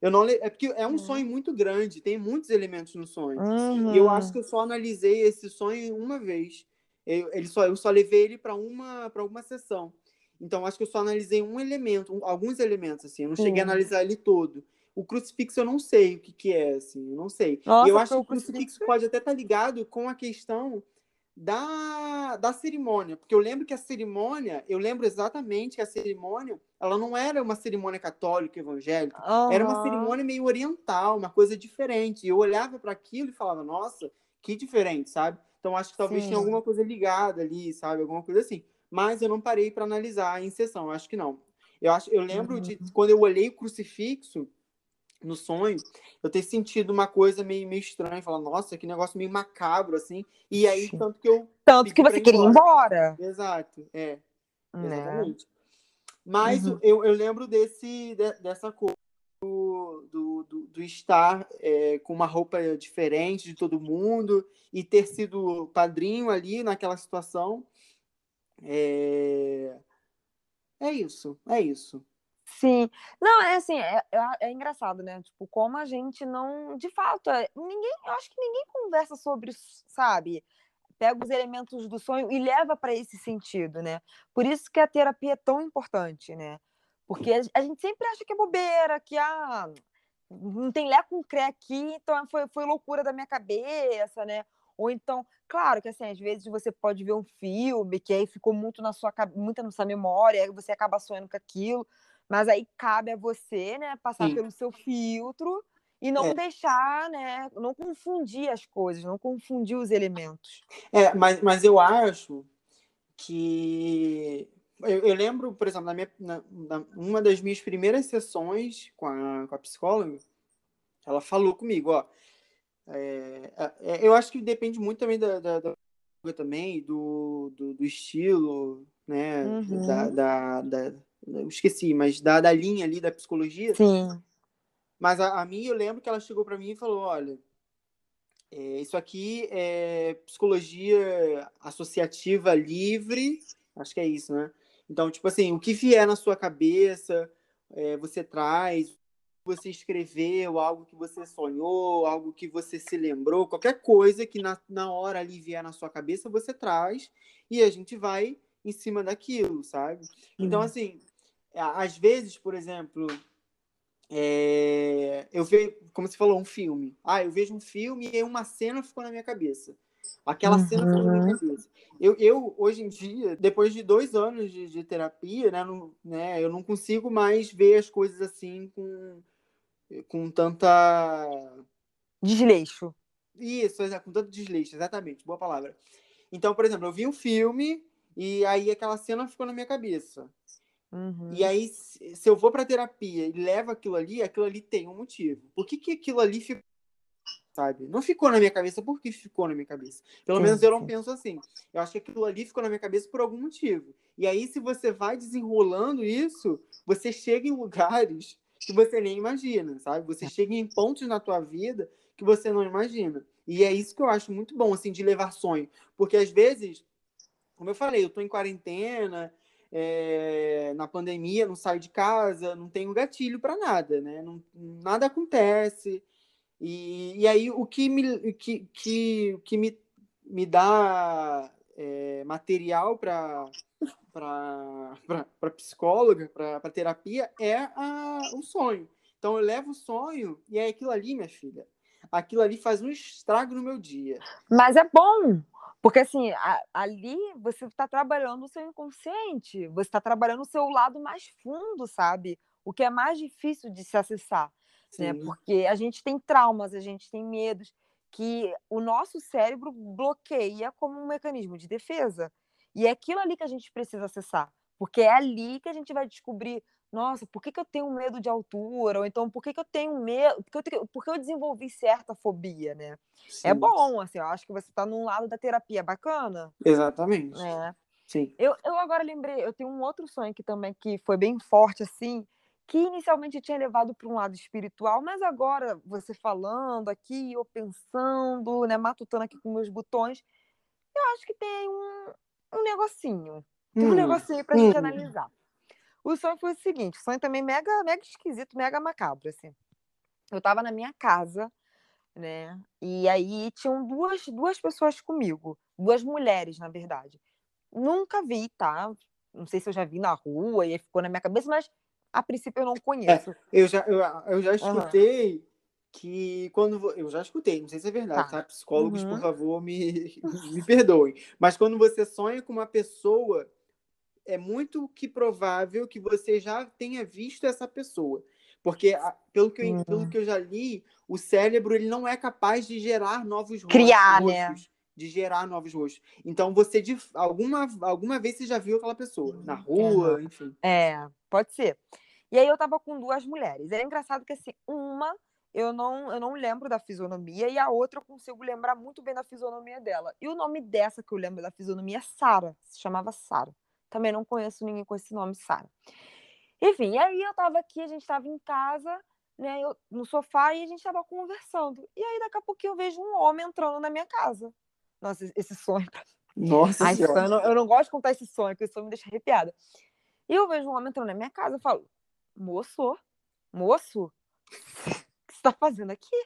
Eu não é porque é um uhum. sonho muito grande, tem muitos elementos no sonho. Uhum. E eu acho que eu só analisei esse sonho uma vez. Eu, ele só, eu só levei ele para uma para uma sessão. Então acho que eu só analisei um elemento, um, alguns elementos assim. Eu não cheguei a analisar ele todo. O crucifixo eu não sei o que, que é, assim, eu não sei. Nossa, eu acho que o crucifixo pode até estar tá ligado com a questão da, da cerimônia, porque eu lembro que a cerimônia, eu lembro exatamente que a cerimônia, ela não era uma cerimônia católica, evangélica, uhum. era uma cerimônia meio oriental, uma coisa diferente. Eu olhava para aquilo e falava, nossa, que diferente, sabe? Então acho que talvez Sim. tenha alguma coisa ligada ali, sabe? Alguma coisa assim. Mas eu não parei para analisar em sessão, acho que não. Eu acho, eu lembro uhum. de quando eu olhei o crucifixo, no sonho, eu ter sentido uma coisa meio, meio estranha, falar, nossa, que negócio meio macabro, assim. E aí, tanto que eu. Tanto que você queria ir embora. Exato, é. Né? Exatamente. Mas uhum. eu, eu lembro desse, de, dessa coisa do, do, do, do estar é, com uma roupa diferente de todo mundo e ter sido padrinho ali naquela situação. É, é isso, é isso. Sim. Não, é assim, é, é, é engraçado, né? Tipo, como a gente não. De fato, é, ninguém. Eu acho que ninguém conversa sobre, sabe? Pega os elementos do sonho e leva para esse sentido, né? Por isso que a terapia é tão importante, né? Porque a gente sempre acha que é bobeira, que ah, não tem lé com cré aqui, então foi, foi loucura da minha cabeça, né? Ou então, claro que assim, às vezes você pode ver um filme que aí ficou muito na sua muito na sua memória, aí você acaba sonhando com aquilo. Mas aí cabe a você, né, passar Sim. pelo seu filtro e não é. deixar, né, não confundir as coisas, não confundir os elementos. É, mas, mas eu acho que eu, eu lembro, por exemplo, na minha, na, na, uma das minhas primeiras sessões com a, com a psicóloga, ela falou comigo, ó, é, é, eu acho que depende muito também da, da, da também do, do, do, estilo, né, uhum. da, da, da eu esqueci, mas da, da linha ali da psicologia. Sim. Mas a, a mim, eu lembro que ela chegou para mim e falou: olha, é, isso aqui é psicologia associativa livre, acho que é isso, né? Então, tipo assim, o que vier na sua cabeça, é, você traz, você escreveu, algo que você sonhou, algo que você se lembrou, qualquer coisa que na, na hora ali vier na sua cabeça, você traz e a gente vai em cima daquilo, sabe? Então, assim, às vezes, por exemplo, é, eu vejo, como você falou, um filme. Ah, eu vejo um filme e uma cena ficou na minha cabeça. Aquela uhum. cena ficou na minha cabeça. Eu, eu, hoje em dia, depois de dois anos de, de terapia, né, não, né, eu não consigo mais ver as coisas assim com, com tanta. Desleixo. Isso, com tanto desleixo, exatamente, boa palavra. Então, por exemplo, eu vi um filme e aí aquela cena ficou na minha cabeça. Uhum. E aí, se eu vou para terapia e levo aquilo ali, aquilo ali tem um motivo. Por que, que aquilo ali ficou, sabe? Não ficou na minha cabeça, por que ficou na minha cabeça? Pelo sim, menos eu não sim. penso assim. Eu acho que aquilo ali ficou na minha cabeça por algum motivo. E aí, se você vai desenrolando isso, você chega em lugares que você nem imagina, sabe? Você é. chega em pontos na tua vida que você não imagina. E é isso que eu acho muito bom, assim, de levar sonho. Porque às vezes, como eu falei, eu tô em quarentena, é, na pandemia, não saio de casa, não tenho gatilho para nada, né? Não, nada acontece. E, e aí o que me, que, que, que me, me dá é, material para para psicóloga, para terapia, é a, o sonho. Então eu levo o sonho e é aquilo ali, minha filha. Aquilo ali faz um estrago no meu dia. Mas é bom, porque assim, a, ali você está trabalhando o seu inconsciente, você está trabalhando o seu lado mais fundo, sabe? O que é mais difícil de se acessar. Né? Porque a gente tem traumas, a gente tem medos que o nosso cérebro bloqueia como um mecanismo de defesa. E é aquilo ali que a gente precisa acessar, porque é ali que a gente vai descobrir nossa, por que, que eu tenho medo de altura? Ou então, por que, que eu tenho medo? Por que eu, por que eu desenvolvi certa fobia, né? É Sim. É bom, assim, eu acho que você está num lado da terapia bacana. Exatamente. É. Sim. Eu, eu agora lembrei, eu tenho um outro sonho que também que foi bem forte, assim, que inicialmente tinha levado para um lado espiritual, mas agora, você falando aqui, eu pensando, né, matutando aqui com meus botões, eu acho que tem um, um negocinho. Tem um hum. negocinho para a gente hum. analisar. O sonho foi o seguinte, o sonho também mega, mega esquisito, mega macabro, assim. Eu estava na minha casa, né? E aí tinham duas, duas pessoas comigo, duas mulheres, na verdade. Nunca vi, tá? Não sei se eu já vi na rua e ficou na minha cabeça, mas a princípio eu não é, conheço. É, eu, já, eu, eu já escutei uhum. que quando. Eu já escutei, não sei se é verdade, tá? tá? Psicólogos, uhum. por favor, me, me perdoem. Mas quando você sonha com uma pessoa é muito que provável que você já tenha visto essa pessoa. Porque, pelo que, eu, uhum. pelo que eu já li, o cérebro ele não é capaz de gerar novos Criar, rostos. Criar, né? De gerar novos rostos. Então, você, de, alguma, alguma vez, você já viu aquela pessoa, na rua, uhum. enfim. É, pode ser. E aí, eu tava com duas mulheres. É engraçado que, assim, uma eu não, eu não lembro da fisionomia e a outra eu consigo lembrar muito bem da fisionomia dela. E o nome dessa que eu lembro da fisionomia é Sara, se chamava Sara. Também não conheço ninguém com esse nome, Sara. Enfim, aí eu tava aqui, a gente tava em casa, né, eu, no sofá, e a gente tava conversando. E aí, daqui a pouquinho, eu vejo um homem entrando na minha casa. Nossa, esse sonho. Nossa Ai, sonho, eu, não, eu não gosto de contar esse sonho, porque esse sonho me deixa arrepiada. E eu vejo um homem entrando na minha casa, eu falo, moço, moço, o que você tá fazendo aqui?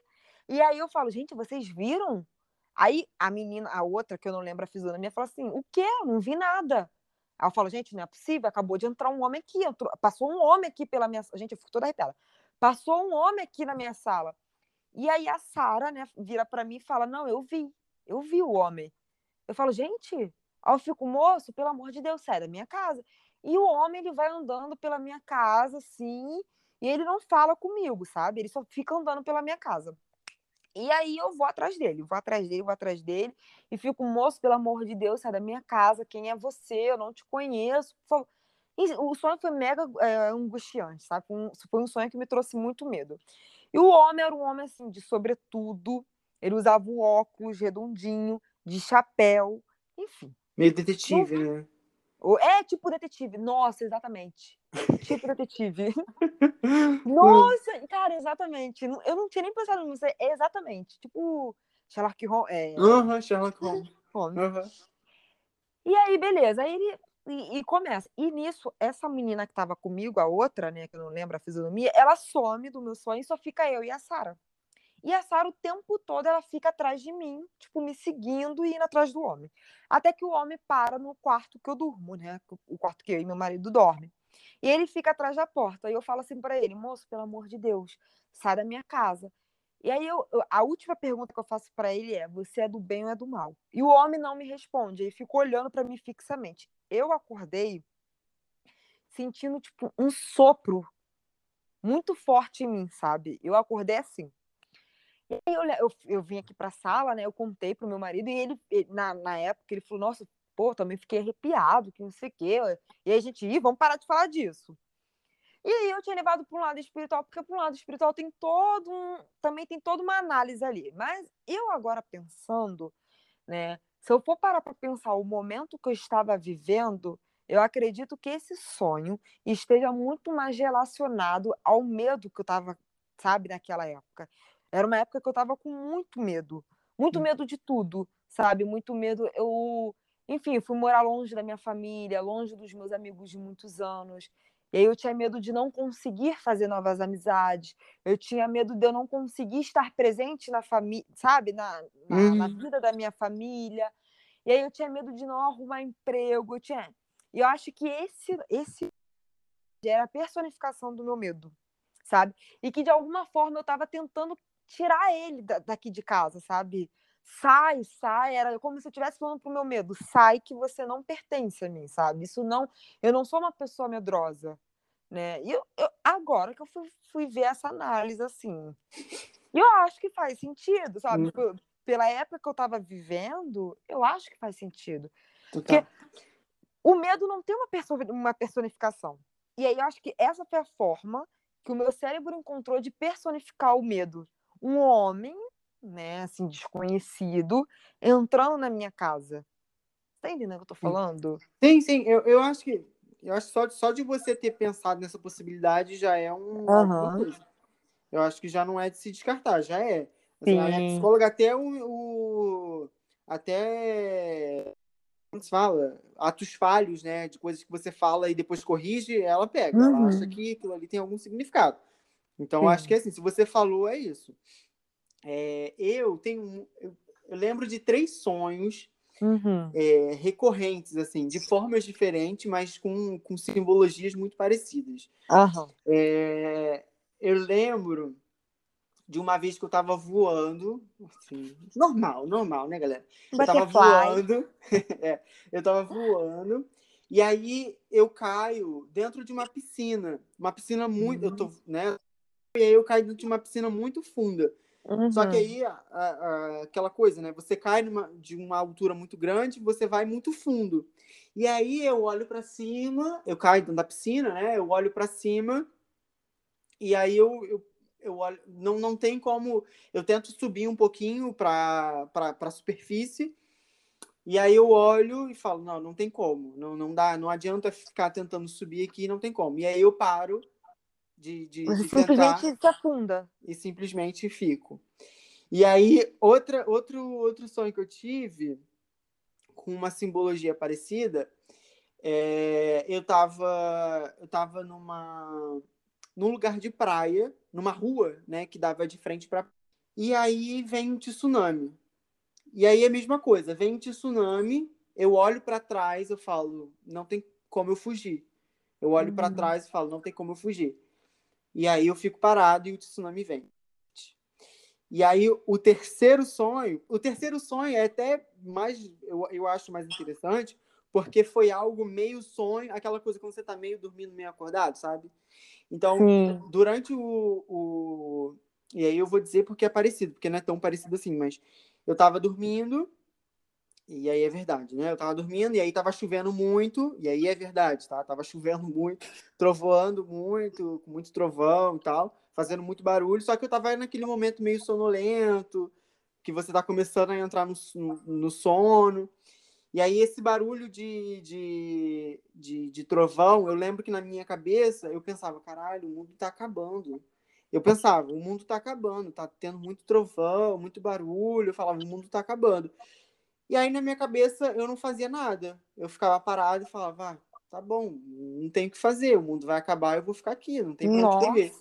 E aí eu falo, gente, vocês viram? Aí a menina, a outra, que eu não lembro a fisionomia, fala assim, o quê? Não vi nada. Eu falo, gente, não é possível, acabou de entrar um homem aqui, entrou, passou um homem aqui pela minha gente, eu fico toda arrepiada. Passou um homem aqui na minha sala. E aí a Sara, né, vira para mim e fala: "Não, eu vi. Eu vi o homem". Eu falo: "Gente, eu fico, moço, pelo amor de Deus, sai da minha casa". E o homem ele vai andando pela minha casa assim, e ele não fala comigo, sabe? Ele só fica andando pela minha casa. E aí eu vou atrás dele, vou atrás dele, vou atrás dele, e fico, moço, pelo amor de Deus, sai da minha casa, quem é você? Eu não te conheço, por favor. E o sonho foi mega é, angustiante, sabe? Um, foi um sonho que me trouxe muito medo. E o homem era um homem, assim, de sobretudo, ele usava o óculos redondinho, de chapéu, enfim. Meio detetive, né? É tipo detetive. Nossa, exatamente. Tipo detetive. Nossa, cara, exatamente. Eu não tinha nem pensado nisso. É exatamente. Tipo Sherlock Holmes. É... Uhum, Sherlock Holmes. Uhum. E aí, beleza. Aí ele e, e, começa. E nisso, essa menina que estava comigo, a outra, né, que eu não lembro a fisionomia, ela some do meu sonho e só fica eu e a Sara. E a Sara, o tempo todo, ela fica atrás de mim, tipo, me seguindo e indo atrás do homem. Até que o homem para no quarto que eu durmo, né? O quarto que eu e meu marido dormem. E ele fica atrás da porta. E eu falo assim para ele: moço, pelo amor de Deus, sai da minha casa. E aí eu, a última pergunta que eu faço para ele é: você é do bem ou é do mal? E o homem não me responde, ele ficou olhando para mim fixamente. Eu acordei sentindo tipo um sopro muito forte em mim, sabe? Eu acordei assim. E aí eu, eu, eu vim aqui para a sala, né? Eu contei pro meu marido e ele, na, na época ele falou: "Nossa, pô, também fiquei arrepiado, que não sei o quê". E aí a gente, Ih, vamos parar de falar disso. E aí eu tinha levado para um lado espiritual, porque para um lado espiritual tem todo um, também tem toda uma análise ali. Mas eu agora pensando, né, se eu for parar para pensar o momento que eu estava vivendo, eu acredito que esse sonho esteja muito mais relacionado ao medo que eu estava, sabe, naquela época. Era uma época que eu estava com muito medo, muito hum. medo de tudo, sabe? Muito medo. Eu, enfim, fui morar longe da minha família, longe dos meus amigos de muitos anos. E aí eu tinha medo de não conseguir fazer novas amizades. Eu tinha medo de eu não conseguir estar presente na família, sabe? Na, na, uhum. na, vida da minha família. E aí eu tinha medo de não arrumar emprego. Eu tinha... E eu acho que esse, esse era a personificação do meu medo, sabe? E que de alguma forma eu estava tentando tirar ele da, daqui de casa, sabe? Sai, sai, era como se eu estivesse falando pro meu medo, sai que você não pertence a mim, sabe? Isso não, eu não sou uma pessoa medrosa, né? E eu, eu agora que eu fui, fui ver essa análise assim, eu acho que faz sentido, sabe? Hum. Pela época que eu estava vivendo, eu acho que faz sentido. Porque o medo não tem uma, perso uma personificação. E aí eu acho que essa foi a forma que o meu cérebro encontrou de personificar o medo. Um homem né, assim, desconhecido, entrando na minha casa. Tá entendendo o que eu tô falando? Sim, sim, eu, eu acho que eu acho só, só de você ter pensado nessa possibilidade já é um uhum. Eu acho que já não é de se descartar, já é. Assim, a psicóloga até o, o até como se fala? Atos falhos, né? De coisas que você fala e depois corrige, ela pega. Uhum. Ela acha que aquilo ali tem algum significado. Então, acho que assim, se você falou, é isso. É, eu tenho. Eu, eu, lembro de três sonhos uhum. é, recorrentes, assim, de formas diferentes, mas com, com simbologias muito parecidas. Uhum. É, eu lembro de uma vez que eu estava voando, assim, normal, normal, né, galera? Eu estava voando, é, eu estava voando, e aí eu caio dentro de uma piscina, uma piscina muito, uhum. eu tô, né? E aí eu caio dentro de uma piscina muito funda. Uhum. Só que uhum. aí, a, a, aquela coisa, né? Você cai numa, de uma altura muito grande, você vai muito fundo. E aí eu olho para cima, eu caio dentro da piscina, né? Eu olho para cima e aí eu, eu, eu olho, não, não tem como. Eu tento subir um pouquinho para a superfície. E aí eu olho e falo, não, não tem como, não, não dá, não adianta ficar tentando subir aqui, não tem como. E aí eu paro de, de, de simplesmente se afunda. E simplesmente fico. E aí, outra, outro, outro sonho que eu tive, com uma simbologia parecida, é, eu estava eu tava numa, num lugar de praia, numa rua, né, que dava de frente para E aí vem um tsunami. E aí é a mesma coisa, vem um tsunami, eu olho para trás, eu falo, não tem como eu fugir. Eu olho uhum. para trás e falo, não tem como eu fugir. E aí eu fico parado e o tsunami vem. E aí o terceiro sonho, o terceiro sonho é até mais, eu, eu acho mais interessante, porque foi algo meio sonho, aquela coisa quando você tá meio dormindo, meio acordado, sabe? Então, Sim. durante o, o. E aí eu vou dizer porque é parecido, porque não é tão parecido assim, mas eu tava dormindo e aí é verdade, né? Eu tava dormindo e aí tava chovendo muito, e aí é verdade, tá? Tava chovendo muito, trovoando muito, com muito trovão e tal, fazendo muito barulho, só que eu tava naquele momento meio sonolento, que você tá começando a entrar no, no, no sono. E aí esse barulho de, de, de, de, trovão, eu lembro que na minha cabeça eu pensava, caralho, o mundo tá acabando. Eu pensava, o mundo tá acabando, tá tendo muito trovão, muito barulho, eu falava, o mundo tá acabando. E aí, na minha cabeça, eu não fazia nada. Eu ficava parado e falava, ah, tá bom, não tem o que fazer, o mundo vai acabar, eu vou ficar aqui, não tem pra onde ver.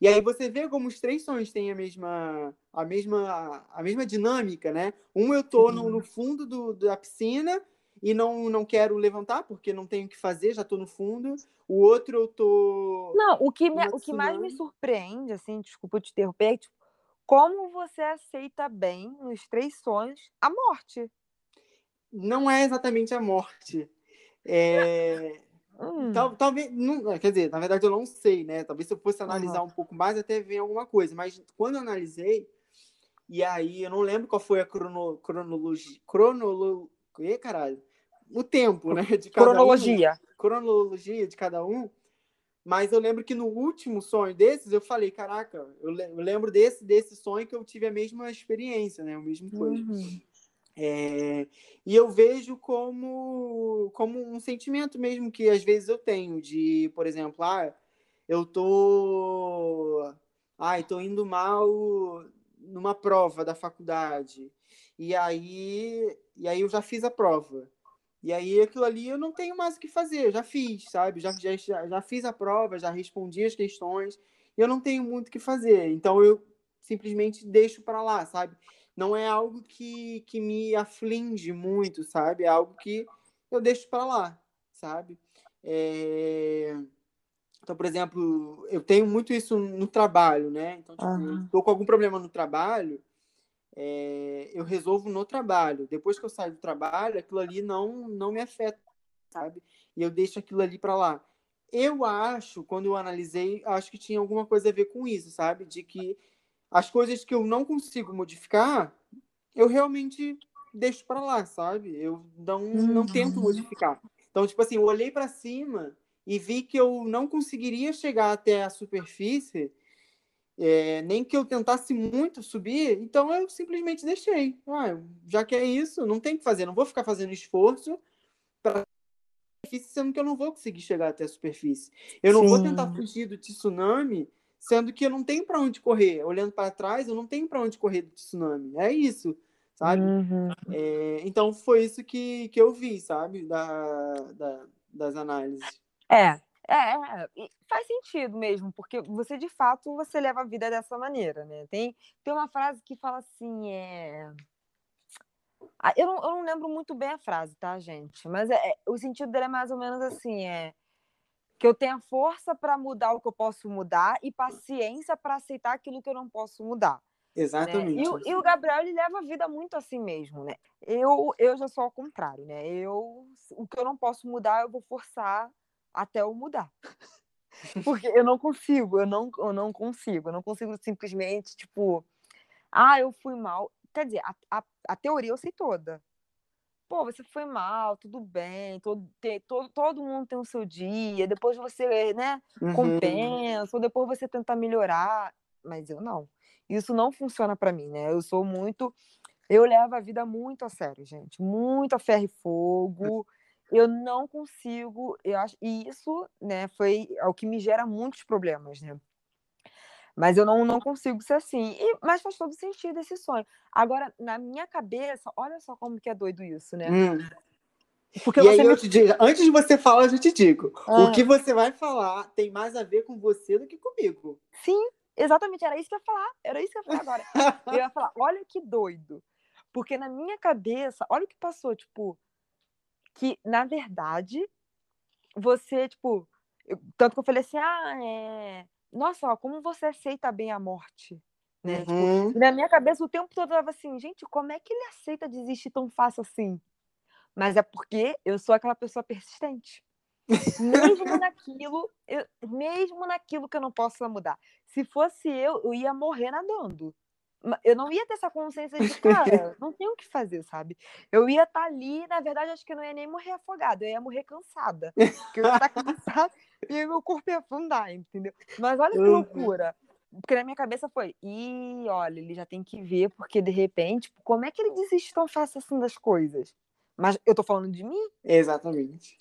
E aí você vê como os três sonhos têm a mesma, a mesma, a mesma dinâmica, né? Um eu tô no, no fundo do, da piscina e não, não quero levantar porque não tenho o que fazer, já tô no fundo. O outro eu tô. Não, o que, me, o que mais me surpreende, assim, desculpa te interromper, é tipo, como você aceita bem nos três sonhos a morte? Não é exatamente a morte. É... Hum. Tal, talvez, não, quer dizer, na verdade eu não sei, né? Talvez se eu fosse analisar uhum. um pouco mais, até ver alguma coisa. Mas quando eu analisei, e aí eu não lembro qual foi a crono, cronologia. Cronolo, e caralho? O tempo, né? De cada cronologia. Um, cronologia de cada um. Mas eu lembro que no último sonho desses, eu falei, caraca, eu, lembro desse, desse sonho que eu tive a mesma experiência, né? O mesmo coisa. Uhum. É, e eu vejo como, como um sentimento mesmo que às vezes eu tenho de, por exemplo, ah, eu tô, ah, tô indo mal numa prova da faculdade. E aí, e aí eu já fiz a prova. E aí aquilo ali eu não tenho mais o que fazer, eu já fiz, sabe? Já, já, já fiz a prova, já respondi as questões, e eu não tenho muito o que fazer. Então eu simplesmente deixo para lá, sabe? Não é algo que, que me aflige muito, sabe? É algo que eu deixo para lá, sabe? É... Então, por exemplo, eu tenho muito isso no trabalho, né? Então, tipo, uhum. tô com algum problema no trabalho, é, eu resolvo no trabalho. Depois que eu saio do trabalho, aquilo ali não, não me afeta, sabe? E eu deixo aquilo ali para lá. Eu acho, quando eu analisei, acho que tinha alguma coisa a ver com isso, sabe? De que as coisas que eu não consigo modificar, eu realmente deixo para lá, sabe? Eu não, uhum. não tento modificar. Então, tipo assim, eu olhei para cima e vi que eu não conseguiria chegar até a superfície é, nem que eu tentasse muito subir, então eu simplesmente deixei. Ah, já que é isso, não tem que fazer, não vou ficar fazendo esforço para superfície, sendo que eu não vou conseguir chegar até a superfície. Eu não Sim. vou tentar fugir do tsunami, sendo que eu não tenho para onde correr. Olhando para trás, eu não tenho para onde correr do tsunami. É isso, sabe? Uhum. É, então foi isso que, que eu vi, sabe, da, da das análises. É, é, faz sentido mesmo, porque você de fato você leva a vida dessa maneira, né? Tem, tem uma frase que fala assim, é... Eu, não, eu não lembro muito bem a frase, tá, gente? Mas é, é o sentido dela é mais ou menos assim, é que eu tenha força para mudar o que eu posso mudar e paciência para aceitar aquilo que eu não posso mudar. Exatamente. Né? E, o, e, o Gabriel ele leva a vida muito assim mesmo, né? Eu, eu já sou ao contrário, né? Eu, o que eu não posso mudar, eu vou forçar até eu mudar. Porque eu não consigo, eu não, eu não consigo, eu não consigo simplesmente, tipo, ah, eu fui mal. Quer dizer, a, a, a teoria eu sei toda. Pô, você foi mal, tudo bem, todo, te, todo, todo mundo tem o seu dia, depois você, né, uhum. compensa, ou depois você tenta melhorar, mas eu não. Isso não funciona para mim, né? Eu sou muito. Eu levo a vida muito a sério, gente. Muito a ferro e fogo eu não consigo, eu acho, e isso, né, foi o que me gera muitos problemas, né? Mas eu não, não consigo ser assim. E, mas faz todo sentido esse sonho. Agora, na minha cabeça, olha só como que é doido isso, né? Hum. Porque e aí me... eu te digo, antes de você falar, eu te digo. Ah. O que você vai falar tem mais a ver com você do que comigo. Sim, exatamente. Era isso que eu ia falar. Era isso que eu ia falar agora. eu ia falar, olha que doido. Porque na minha cabeça, olha o que passou, tipo, que, na verdade, você, tipo, eu, tanto que eu falei assim, ah, é... Nossa, ó, como você aceita bem a morte, né? Tipo, uhum. Tipo, na minha cabeça o tempo todo eu tava assim, gente, como é que ele aceita desistir tão fácil assim? Mas é porque eu sou aquela pessoa persistente. mesmo naquilo, eu, mesmo naquilo que eu não posso mudar. Se fosse eu, eu ia morrer nadando eu não ia ter essa consciência de, cara, não tem o que fazer, sabe? Eu ia estar tá ali, na verdade, acho que eu não ia nem morrer afogada, eu ia morrer cansada. Porque eu ia estar cansada e meu corpo ia afundar, entendeu? Mas olha que loucura. Porque na minha cabeça foi, e olha, ele já tem que ver, porque de repente, como é que ele desiste tão fácil assim das coisas? Mas eu tô falando de mim? Exatamente.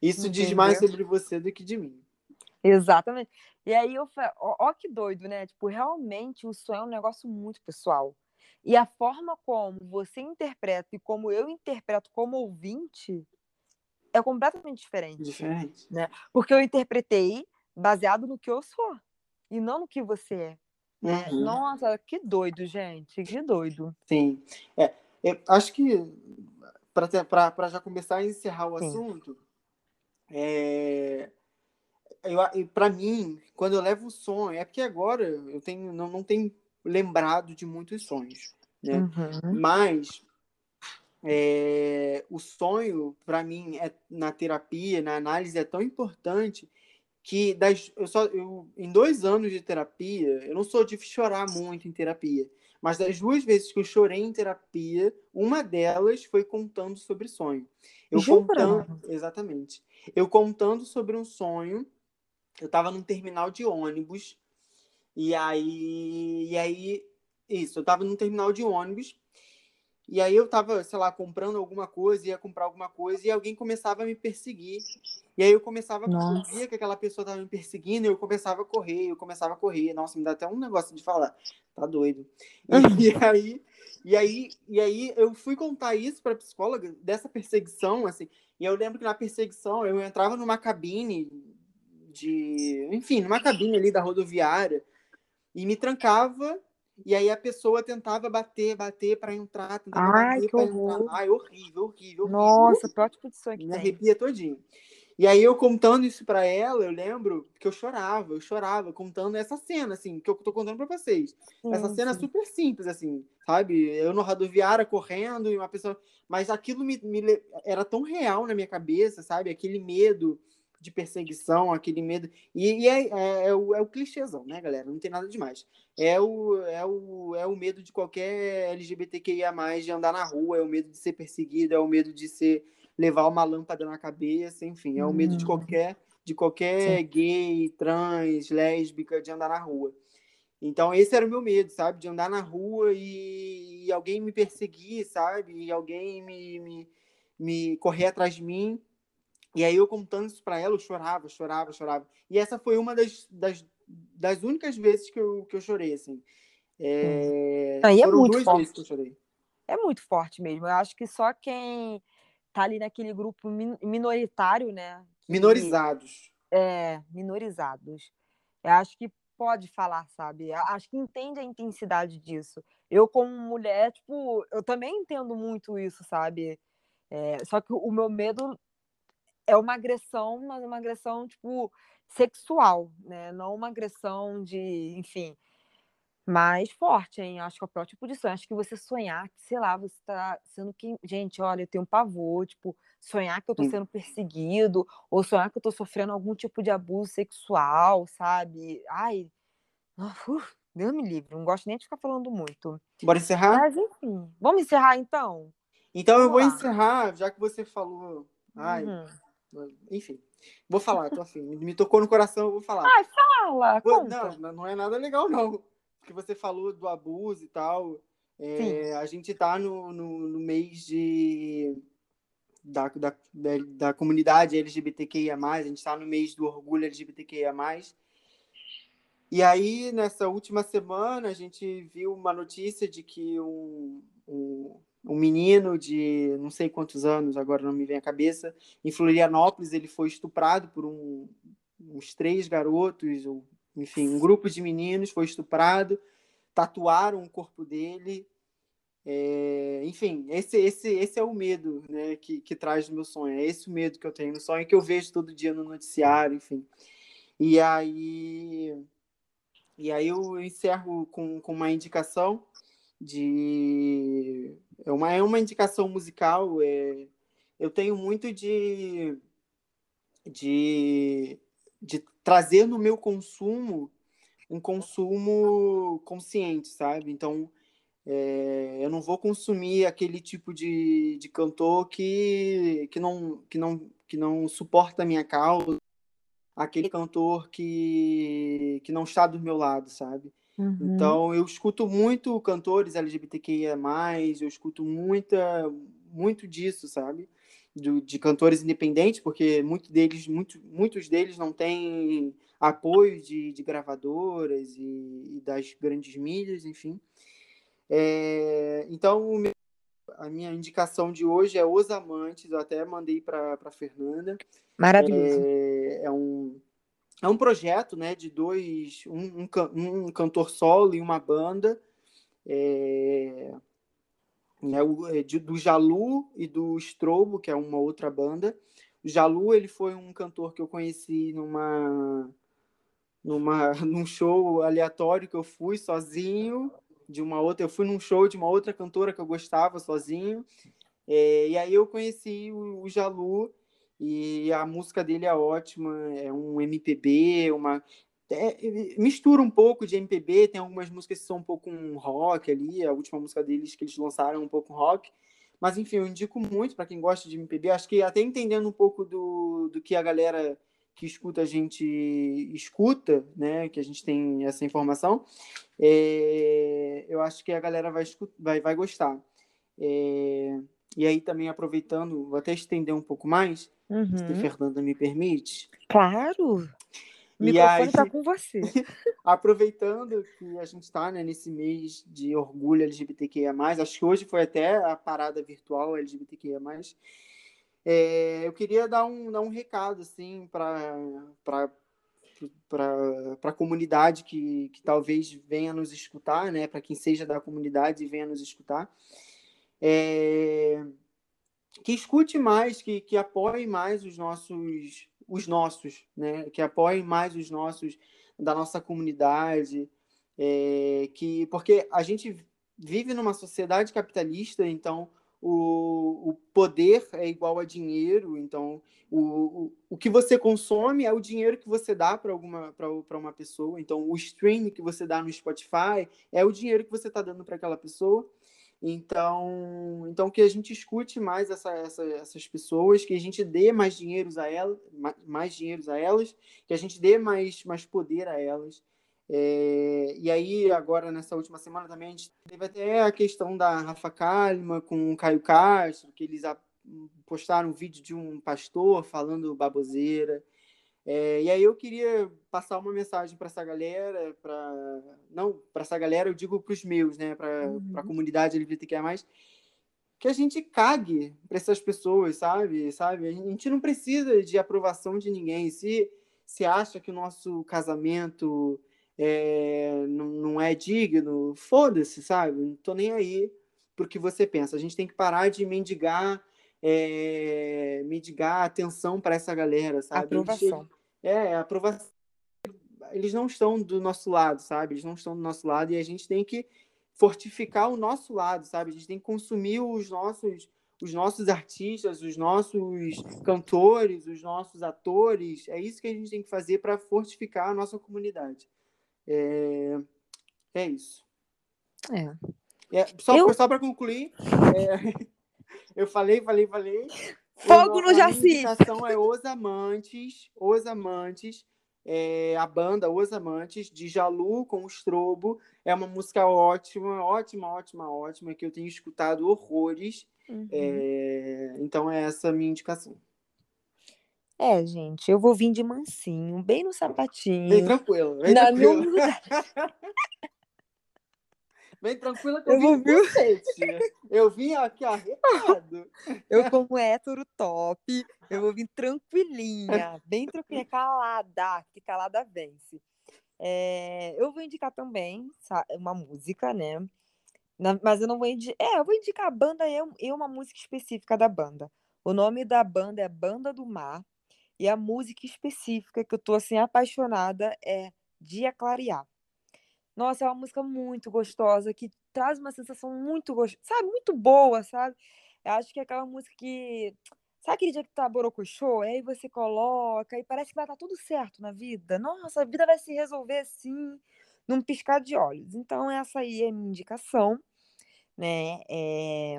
Isso Entendeu? diz mais sobre você do que de mim. Exatamente. E aí eu falei, ó, ó, que doido, né? Tipo, realmente o sonho é um negócio muito pessoal. E a forma como você interpreta e como eu interpreto como ouvinte é completamente diferente. Diferente. Né? Porque eu interpretei baseado no que eu sou e não no que você é. Né? Uhum. Nossa, que doido, gente, que doido. Sim. É, acho que para já começar a encerrar o Sim. assunto, é, para mim, quando eu levo o sonho, é porque agora eu tenho, não, não tenho lembrado de muitos sonhos, né? Uhum. Mas é, o sonho, para mim, é, na terapia, na análise, é tão importante que das, eu só, eu, em dois anos de terapia, eu não sou de chorar muito em terapia, mas das duas vezes que eu chorei em terapia, uma delas foi contando sobre sonho. Eu Jura? contando, exatamente. Eu contando sobre um sonho, eu estava num terminal de ônibus, e aí, e aí isso, eu estava num terminal de ônibus e aí eu tava, sei lá, comprando alguma coisa, ia comprar alguma coisa, e alguém começava a me perseguir. E aí eu começava a via que aquela pessoa tava me perseguindo, e eu começava a correr, eu começava a correr. Nossa, me dá até um negócio de falar. Tá doido. E, aí, e aí, e aí eu fui contar isso para psicóloga dessa perseguição, assim. E eu lembro que na perseguição eu entrava numa cabine de, enfim, numa cabine ali da rodoviária e me trancava e aí a pessoa tentava bater, bater para entrar, tentava Ai, bater que horror. entrar. Ai, horrível, horrível, horrível. Nossa, pior tipo de sonho que Me tem. arrepia todinho. E aí eu contando isso para ela, eu lembro que eu chorava, eu chorava contando essa cena, assim, que eu tô contando para vocês. Sim, essa cena sim. super simples, assim, sabe? Eu no rodoviária correndo e uma pessoa. Mas aquilo me, me era tão real na minha cabeça, sabe? Aquele medo de perseguição, aquele medo. E, e é, é, é o, é o clichêzão, né, galera? Não tem nada demais. É o, é, o, é o medo de qualquer LGBTQIA, de andar na rua, é o medo de ser perseguido, é o medo de ser levar uma lâmpada na cabeça, enfim, é o medo de Hum. qualquer de qualquer gay, trans, lésbica, de andar na rua. Então, esse era o meu medo, sabe? De andar na rua e, e alguém me perseguir, sabe? E alguém me, me, me correr atrás de mim. E aí, eu contando isso pra ela, eu chorava, chorava, chorava. E essa foi uma das, das, das únicas vezes que eu, que eu chorei, assim. É... Aí é muito duas forte. vezes que eu chorei. É muito forte mesmo. Eu acho que só quem tá ali naquele grupo min- minoritário, né? que- Minorizados. É, minorizados. Eu acho que pode falar, sabe? Eu Acho que entende a intensidade disso. Eu, como mulher, tipo, eu também entendo muito isso, sabe? É, só que o meu medo é uma agressão, mas uma agressão, tipo, sexual, né? Não uma agressão de, enfim, mais forte, hein? Acho que é o pior tipo de sonho. Acho que você sonhar que, sei lá, você tá sendo que. Gente, olha, eu tenho um pavor, tipo, sonhar que eu tô sendo perseguido, ou sonhar que eu tô sofrendo algum tipo de abuso sexual, sabe? Ai, uf, Deus me livre, não gosto nem de ficar falando muito. Bora encerrar? Mas, enfim, vamos encerrar então? Então, eu Vamos vou lá. encerrar, já que você falou. Ai, Uhum. Enfim. Vou falar, tô afim. Me tocou no coração, eu vou falar. Ai, fala, Vou-. Não, não é nada legal, não. Porque você falou do abuso e tal. É, a gente tá no, no, no mês de. Da, da, da, da comunidade LGBTQIA, a gente tá no mês do orgulho LGBTQIA. E aí, nessa última semana, a gente viu uma notícia de que um, um, um menino de não sei quantos anos, agora não me vem à cabeça, em Florianópolis, ele foi estuprado por um, uns três garotos, ou, enfim, um grupo de meninos foi estuprado, tatuaram o corpo dele. É, enfim, esse, esse, esse é o medo né, que, que traz no meu sonho. É esse o medo que eu tenho no sonho, que eu vejo todo dia no noticiário, enfim. E aí, e aí eu encerro com, com uma indicação de. É uma, é uma indicação musical. É, eu tenho muito de, de, de trazer no meu consumo um consumo consciente, sabe? Então, é, eu não vou consumir aquele tipo de, de cantor que, que, não, que, não, que não suporta a minha causa, aquele cantor que, que não está do meu lado, sabe? Uhum. Então, eu escuto muito cantores LGBTQIA+, eu escuto muita, muito disso, sabe? Do, de cantores independentes, porque muito deles, muito, muitos deles não têm apoio de, de gravadoras e, e das grandes mídias, enfim. É, então, a minha indicação de hoje é Os Amantes, eu até mandei para a Fernanda. Maravilhoso. É, é, um, é um projeto né, de dois, um, um, um cantor solo e uma banda. É, é, de, do Jalu e do Strobo, que é uma outra banda. O Jalu ele foi um cantor que eu conheci numa, numa, num show aleatório que eu fui sozinho de uma outra. Eu fui num show de uma outra cantora que eu gostava sozinho. É, e aí eu conheci o, o Jalu e a música dele é ótima, é um MPB, uma é, mistura um pouco de MPB, tem algumas músicas que são um pouco um rock ali, a última música deles que eles lançaram é um pouco rock. Mas enfim, eu indico muito para quem gosta de MPB, acho que até entendendo um pouco do, do que a galera que escuta a gente escuta, né, que a gente tem essa informação, é, eu acho que a galera vai, vai, vai gostar. É, e aí também aproveitando, vou até estender um pouco mais, uhum. se a Fernanda me permite. Claro! O microfone está com você. aproveitando que a gente está né, nesse mês de orgulho LGBTQIA+, acho que hoje foi até a parada virtual LGBTQIA+, é, eu queria dar um, dar um recado assim para para a comunidade que, que talvez venha nos escutar, né? Para quem seja da comunidade e venha nos escutar, é, que escute mais, que, que apoie mais os nossos, os nossos, né? Que apoie mais os nossos da nossa comunidade, é, que porque a gente vive numa sociedade capitalista, então o, o poder é igual a dinheiro, então o, o, o que você consome é o dinheiro que você dá para alguma para uma pessoa, então o stream que você dá no Spotify é o dinheiro que você está dando para aquela pessoa. Então, então que a gente escute mais essa, essa, essas pessoas, que a gente dê mais dinheiro a elas, mais, dinheiro a elas, que a gente dê mais, mais poder a elas. É, e aí, agora, nessa última semana também, a gente teve até a questão da Rafa Kalima com o Caio Castro, que eles postaram um vídeo de um pastor falando baboseira. É, e aí eu queria passar uma mensagem para essa galera, para não para essa galera, eu digo para os meus, né, para uhum. a comunidade LGBTQIA+, que a gente cague para essas pessoas, sabe? Sabe? A gente não precisa de aprovação de ninguém. Se se acha que o nosso casamento é, não, não é digno, foda-se, sabe? Não tô nem aí porque você pensa. A gente tem que parar de mendigar, é, mendigar atenção para essa galera, sabe? Aprovação. Eles, é, aprovação. Eles não estão do nosso lado, sabe? Eles não estão do nosso lado e a gente tem que fortificar o nosso lado, sabe? A gente tem que consumir os nossos os nossos artistas, os nossos cantores, os nossos atores. É isso que a gente tem que fazer para fortificar a nossa comunidade. É, é isso. É. é só eu... só para concluir, é, eu falei, falei, falei. Fogo no Jaci. A indicação é Os Amantes, Os Amantes, é, a banda Os Amantes, de Jalu com o Strobo. É uma música ótima, ótima, ótima, ótima, que eu tenho escutado horrores. Uhum. É, então é essa a minha indicação. É, gente, eu vou vir de mansinho, bem no sapatinho. Bem tranquilo, bem Na tranquilo. bem tranquila que eu, eu vir... Eu vim aqui arretado. Eu, como hétero top, eu vou vir tranquilinha, bem tranquila, calada, que calada vence. É, eu vou indicar também uma música, né? mas eu não vou indicar. É, eu vou indicar a banda e uma música específica da banda. O nome da banda é Banda do Mar. E a música específica que eu tô assim apaixonada é Dia Clarear. Nossa, é uma música muito gostosa que traz uma sensação muito gostosa, sabe, muito boa, sabe? Eu acho que é aquela música que sabe aquele dia que tá borocochô, aí você coloca e parece que vai estar tudo certo na vida. Nossa, a vida vai se resolver assim, num piscar de olhos. Então essa aí é a minha indicação, né? É...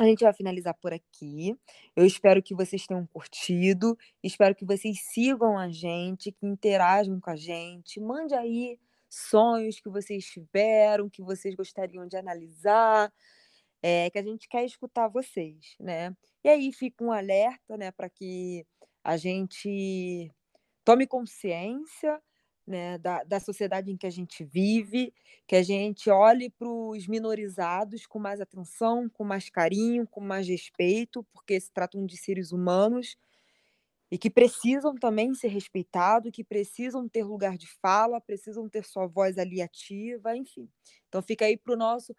A gente vai finalizar por aqui. Eu espero que vocês tenham curtido. Espero que vocês sigam a gente, que interajam com a gente. Mande aí sonhos que vocês tiveram, que vocês gostariam de analisar, é, que a gente quer escutar vocês, né? E aí fica um alerta, né, para que a gente tome consciência, né, da, da sociedade em que a gente vive, que a gente olhe para os minorizados com mais atenção, com mais carinho, com mais respeito, porque se tratam de seres humanos e que precisam também ser respeitados, que precisam ter lugar de fala, precisam ter sua voz ali ativa, enfim. Então fica aí para o nosso,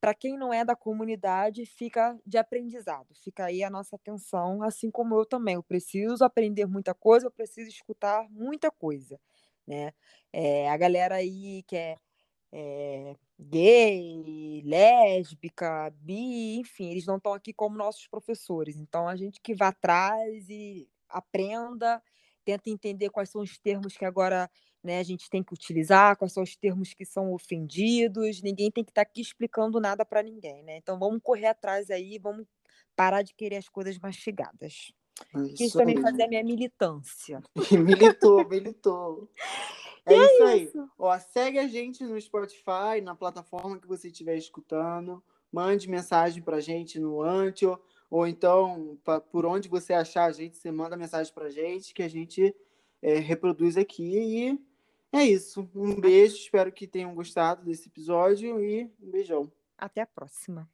para quem não é da comunidade, fica de aprendizado, fica aí a nossa atenção, assim como eu também. Eu preciso aprender muita coisa, eu preciso escutar muita coisa, né? É, a galera aí que é, é gay, lésbica, bi, enfim, eles não estão aqui como nossos professores. Então a gente que vai atrás e aprenda, tenta entender quais são os termos que agora né, a gente tem que utilizar, quais são os termos que são ofendidos. Ninguém tem que estar tá aqui explicando nada para ninguém, né? Então vamos correr atrás aí, vamos parar de querer as coisas mastigadas. Isso Quis também fazer a minha militância. militou, militou. É, é isso aí. Ó, segue a gente no Spotify, na plataforma que você estiver escutando. Mande mensagem pra gente no Antio ou então pra, por onde você achar a gente, você manda mensagem pra gente que a gente é, reproduz aqui. E é isso. Um beijo, espero que tenham gostado desse episódio e um beijão. Até a próxima.